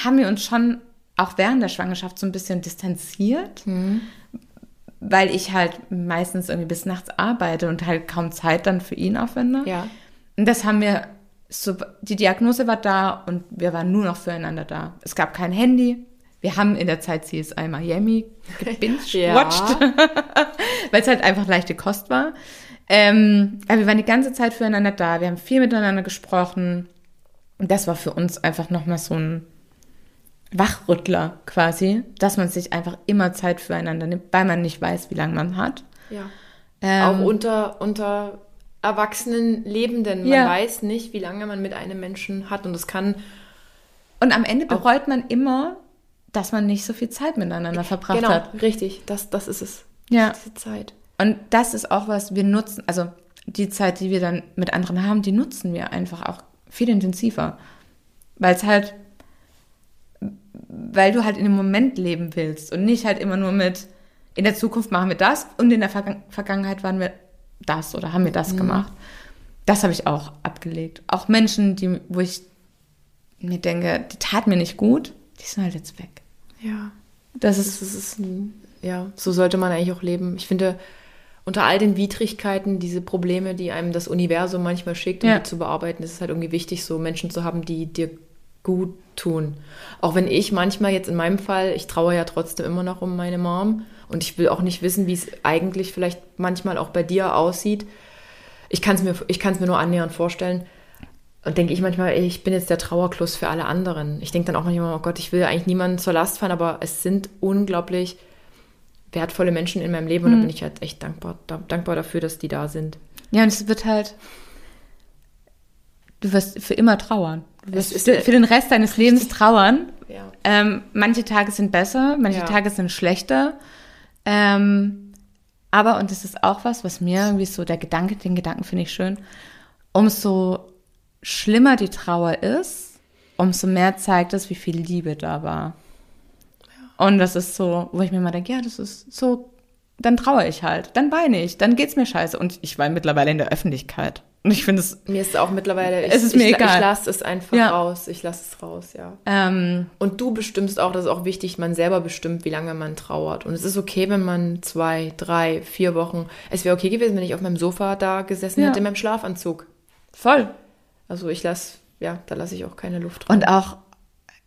haben wir uns schon auch während der Schwangerschaft so ein bisschen distanziert, weil ich halt meistens irgendwie bis nachts arbeite und halt kaum Zeit dann für ihn aufwende. Ja. Und das haben wir, so, die Diagnose war da und wir waren nur noch füreinander da. Es gab kein Handy. Wir haben in der Zeit CSI Miami gebinged-watched, weil es halt einfach leichte Kost war. Ähm, aber wir waren die ganze Zeit füreinander da. Wir haben viel miteinander gesprochen. Und das war für uns einfach nochmal so ein Wachrüttler quasi, dass man sich einfach immer Zeit füreinander nimmt, weil man nicht weiß, wie lange man hat. Ja. Ähm, Auch unter, unter erwachsenen Lebenden. Man Ja. weiß nicht, wie lange man mit einem Menschen hat. Und es kann Und am Ende bereut man immer, dass man nicht so viel Zeit miteinander verbracht genau, hat. richtig. Das, das ist es. Ja. Diese Zeit. Und das ist auch was wir nutzen, also die Zeit, die wir dann mit anderen haben, die nutzen wir einfach auch viel intensiver. Weil es halt, weil du halt in dem Moment leben willst und nicht halt immer nur mit, in der Zukunft machen wir das und in der Vergangen Vergangenheit waren wir das oder haben wir das gemacht. Das habe ich auch abgelegt. Auch Menschen, die, wo ich mir denke, die tat mir nicht gut, die sind halt jetzt weg. Ja. Das ist, das ist ja, so sollte man eigentlich auch leben. Ich finde, unter all den Widrigkeiten, diese Probleme, die einem das Universum manchmal schickt, um Ja. zu bearbeiten, ist es halt irgendwie wichtig, so Menschen zu haben, die dir gut tun. Auch wenn ich manchmal jetzt in meinem Fall, ich traue ja trotzdem immer noch um meine Mom und ich will auch nicht wissen, wie es eigentlich vielleicht manchmal auch bei dir aussieht. Ich kann es mir, ich mir nur annähernd vorstellen. Und denke ich manchmal, ich bin jetzt der Trauerkluss für alle anderen. Ich denke dann auch manchmal, oh Gott, ich will eigentlich niemanden zur Last fallen, aber es sind unglaublich wertvolle Menschen in meinem Leben und da bin ich halt echt dankbar, da, dankbar dafür, dass die da sind. ja, und es wird halt, du wirst für immer trauern. Du wirst ist- für, für den Rest deines Lebens trauern. Ja. Ähm, manche Tage sind besser, manche Ja. Tage sind schlechter. Ähm, aber, und das ist auch was, was mir irgendwie so, der Gedanke, den Gedanken finde ich schön, umso schlimmer die Trauer ist, umso mehr zeigt es, wie viel Liebe da war. Und das ist so, wo ich mir mal denke, ja, das ist so, dann trauere ich halt, dann weine ich, dann geht's mir scheiße. Und ich weine mittlerweile in der Öffentlichkeit. Und ich finde es, Mir ist es auch mittlerweile, ich, Es ist mir ich, egal. ich lasse es einfach Ja. raus. Ich lasse es raus, ja. ähm, Und du bestimmst auch, das ist auch wichtig, man selber bestimmt, wie lange man trauert. Und es ist okay, wenn man zwei, drei, vier Wochen. Es wäre okay gewesen, wenn ich auf meinem Sofa da gesessen Ja. hätte in meinem Schlafanzug. voll. Also ich lasse, ja, da lasse ich auch keine Luft rein. Und auch,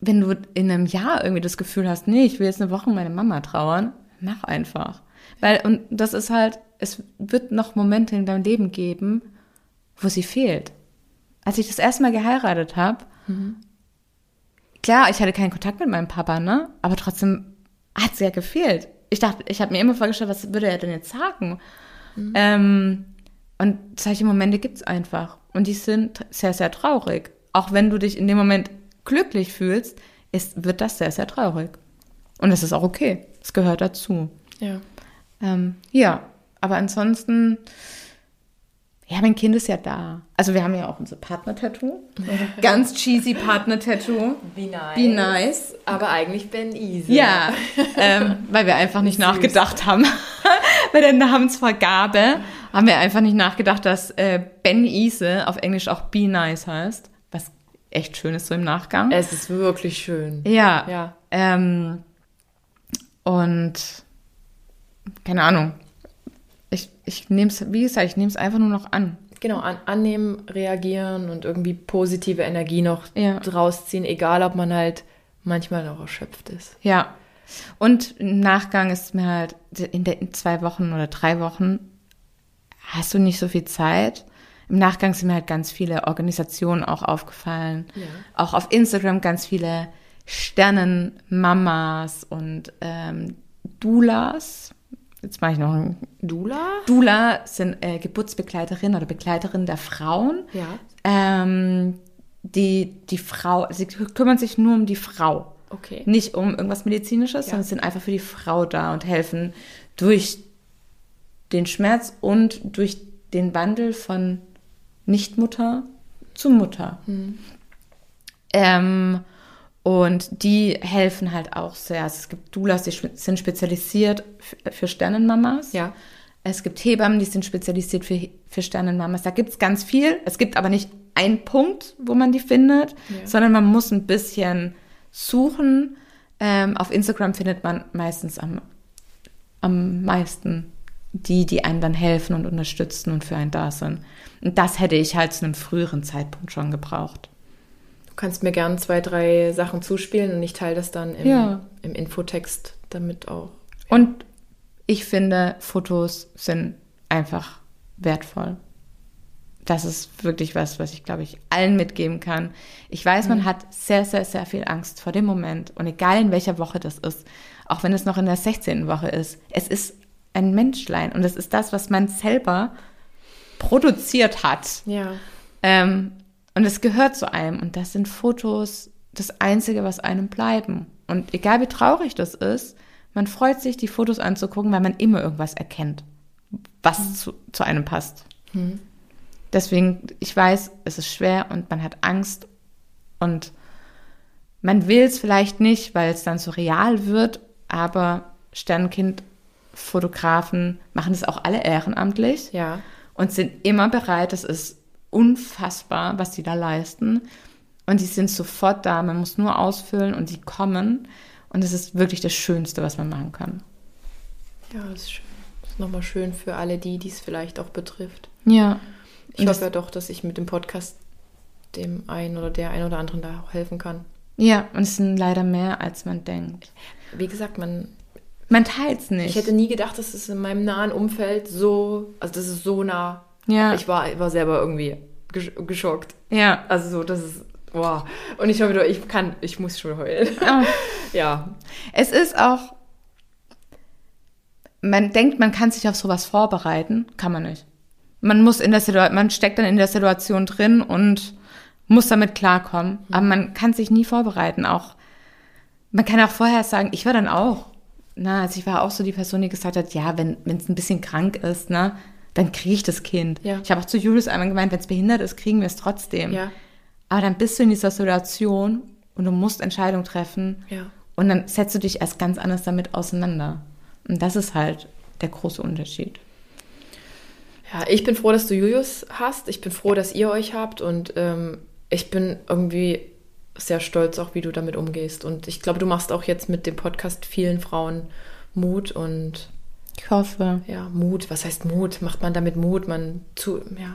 wenn du in einem Jahr irgendwie das Gefühl hast, nee, ich will jetzt eine Woche meine Mama trauern, mach einfach. Weil, und das ist halt, es wird noch Momente in deinem Leben geben, wo sie fehlt. Als ich das erste Mal geheiratet habe, klar, ich hatte keinen Kontakt mit meinem Papa, ne? Aber trotzdem hat sie ja gefehlt. Ich dachte, ich habe mir immer vorgestellt, was würde er denn jetzt sagen? Ähm, und solche Momente gibt's einfach. Und die sind sehr, sehr traurig. Auch wenn du dich in dem Moment glücklich fühlst, ist, wird das sehr, sehr traurig. Und das ist auch okay. Es gehört dazu. ja. Ähm, ja, aber ansonsten, ja, mein Kind ist ja da. Also wir haben ja auch unser Partner-Tattoo. Ganz cheesy Partner-Tattoo. Wie nice. Be nice. Aber eigentlich Ben Easy. Ja, ähm, weil wir einfach nicht Süß. nachgedacht haben. Bei der Namensvergabe haben wir einfach nicht nachgedacht, dass äh, Ben Ise auf Englisch auch Be Nice heißt. Was echt schön ist so im Nachgang. Es ist wirklich schön. ja. Ja. Ähm, und keine Ahnung. Ich, ich nehme es, wie gesagt, ich nehme es einfach nur noch an. Genau, an, annehmen, reagieren und irgendwie positive Energie noch Ja. rausziehen, egal ob man halt manchmal auch erschöpft ist. Ja. Und im Nachgang ist mir halt, in, der, in zwei Wochen oder drei Wochen hast du nicht so viel Zeit. Im Nachgang sind mir halt ganz viele Organisationen auch aufgefallen. Ja. Auch auf Instagram ganz viele Sternenmamas und ähm, Doulas. Jetzt mache ich noch ein Dula? Dula sind äh, Geburtsbegleiterin oder Begleiterin der Frauen. Ja. Ähm, die, die Frau, sie kümmern sich nur um die Frau. Okay. Nicht um irgendwas Medizinisches, Ja. sondern sind einfach für die Frau da und helfen durch den Schmerz und durch den Wandel von Nichtmutter zu Mutter. Hm. Ähm, Und die helfen halt auch sehr. Also es gibt Doulas, die sind spezialisiert für Sternenmamas. Ja. Es gibt Hebammen, die sind spezialisiert für, für Sternenmamas. Da gibt es ganz viel. Es gibt aber nicht einen Punkt, wo man die findet, Ja. sondern man muss ein bisschen suchen. Ähm, auf Instagram findet man meistens am, am meisten die, die einem dann helfen und unterstützen und für einen da sind. Und das hätte ich halt zu einem früheren Zeitpunkt schon gebraucht. Du kannst mir gern zwei, drei Sachen zuspielen und ich teile das dann im, Ja. im Infotext damit auch. Und ich finde, Fotos sind einfach wertvoll. Das ist wirklich was, was ich, glaube ich, allen mitgeben kann. Ich weiß, man hat sehr, sehr, sehr viel Angst vor dem Moment. Und egal in welcher Woche das ist, auch wenn es noch in der 16. Woche ist, es ist ein Menschlein. Und es ist das, was man selber produziert hat. Ja. Ähm, und es gehört zu einem. Und das sind Fotos das Einzige, was einem bleiben. Und egal wie traurig das ist, man freut sich, die Fotos anzugucken, weil man immer irgendwas erkennt, was zu, zu einem passt. Deswegen, ich weiß, es ist schwer und man hat Angst und man will es vielleicht nicht, weil es dann so real wird, aber Sternkind-Fotografen machen das auch alle ehrenamtlich Ja. und sind immer bereit. Das ist unfassbar, was sie da leisten. Und die sind sofort da. Man muss nur ausfüllen und die kommen. Und es ist wirklich das Schönste, was man machen kann. Ja, das ist schön. Das ist nochmal schön für alle die, die es vielleicht auch betrifft. Ja. Ich hoffe ja doch, dass ich mit dem Podcast dem einen oder der einen oder anderen da auch helfen kann. Ja, und es sind leider mehr, als man denkt. Wie gesagt, man, Man teilt es nicht. ich hätte nie gedacht, dass es in meinem nahen Umfeld so, also das ist so nah. Ja, Ich war, war selber irgendwie gesch geschockt. ja. Also so, das ist, wow. Und ich habe wieder, ich kann, ich muss schon heulen. Ah. Ja, Es ist auch, man denkt, man kann sich auf sowas vorbereiten, kann man nicht. Man muss in der Situation, man steckt dann in der Situation drin und muss damit klarkommen. Aber man kann sich nie vorbereiten. Auch, man kann auch vorher sagen, ich war dann auch, na, also ich war auch so die Person, die gesagt hat, ja, wenn es ein bisschen krank ist, ne, dann kriege ich das Kind. Ja. Ich habe auch zu Julius einmal gemeint, wenn es behindert ist, kriegen wir es trotzdem. ja, Aber dann bist du in dieser Situation und du musst Entscheidungen treffen. ja. Und dann setzt du dich erst ganz anders damit auseinander. Und das ist halt der große Unterschied. Ja, ich bin froh, dass du Julius hast. Ich bin froh, dass ihr euch habt und ähm, ich bin irgendwie sehr stolz auch, wie du damit umgehst. Und ich glaube, du machst auch jetzt mit dem Podcast vielen Frauen Mut und Ich hoffe. ja, Mut. Was heißt Mut? Macht man damit Mut? Man zu, ja.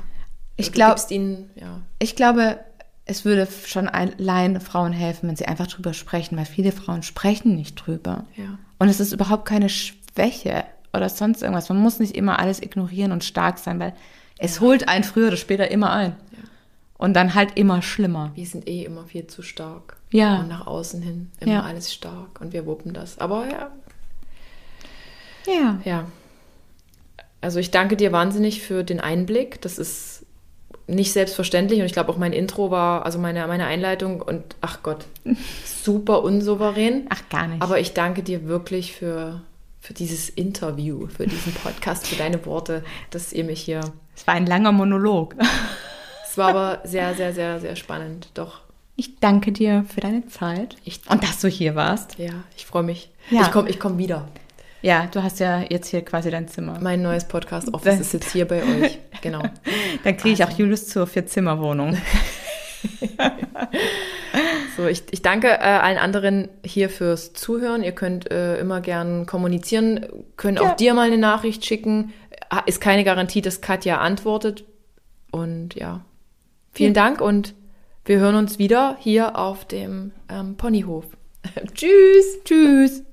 Ich Du glaub- gibst ihnen, ja. Ich glaube, es würde schon allein Frauen helfen, wenn sie einfach drüber sprechen, weil viele Frauen sprechen nicht drüber. Ja. Und es ist überhaupt keine Schwäche oder sonst irgendwas. Man muss nicht immer alles ignorieren und stark sein, weil es holt einen früher oder später immer ein. Ja. Und dann halt immer schlimmer. Wir sind eh immer viel zu stark. Ja. Und nach außen hin immer Ja. alles stark und wir wuppen das. Aber ja, Ja. Ja. Also ich danke dir wahnsinnig für den Einblick. Das ist nicht selbstverständlich und ich glaube auch mein Intro war, also meine, meine Einleitung und ach Gott, super unsouverän. Ach, gar nicht. Aber ich danke dir wirklich für, für dieses Interview, für diesen Podcast, für deine Worte, dass ihr mich hier. es war ein langer Monolog. Es war aber sehr, sehr, sehr, sehr spannend. Doch, Ich danke dir für deine Zeit Ich- und dass du hier warst. ja, ich freue mich. Ja. Ich komme ich komm wieder. Ja, du hast ja jetzt hier quasi dein Zimmer. Mein neues Podcast-Office ist jetzt hier bei euch. Genau. Dann kriege ich auch Julius zur Vierzimmerwohnung. So, ich, ich danke äh, allen anderen hier fürs Zuhören. Ihr könnt äh, immer gern kommunizieren, können Ja. auch dir mal eine Nachricht schicken. Ist keine Garantie, dass Katja antwortet. Und ja, vielen Dank und wir hören uns wieder hier auf dem ähm, Ponyhof. Tschüss. Tschüss.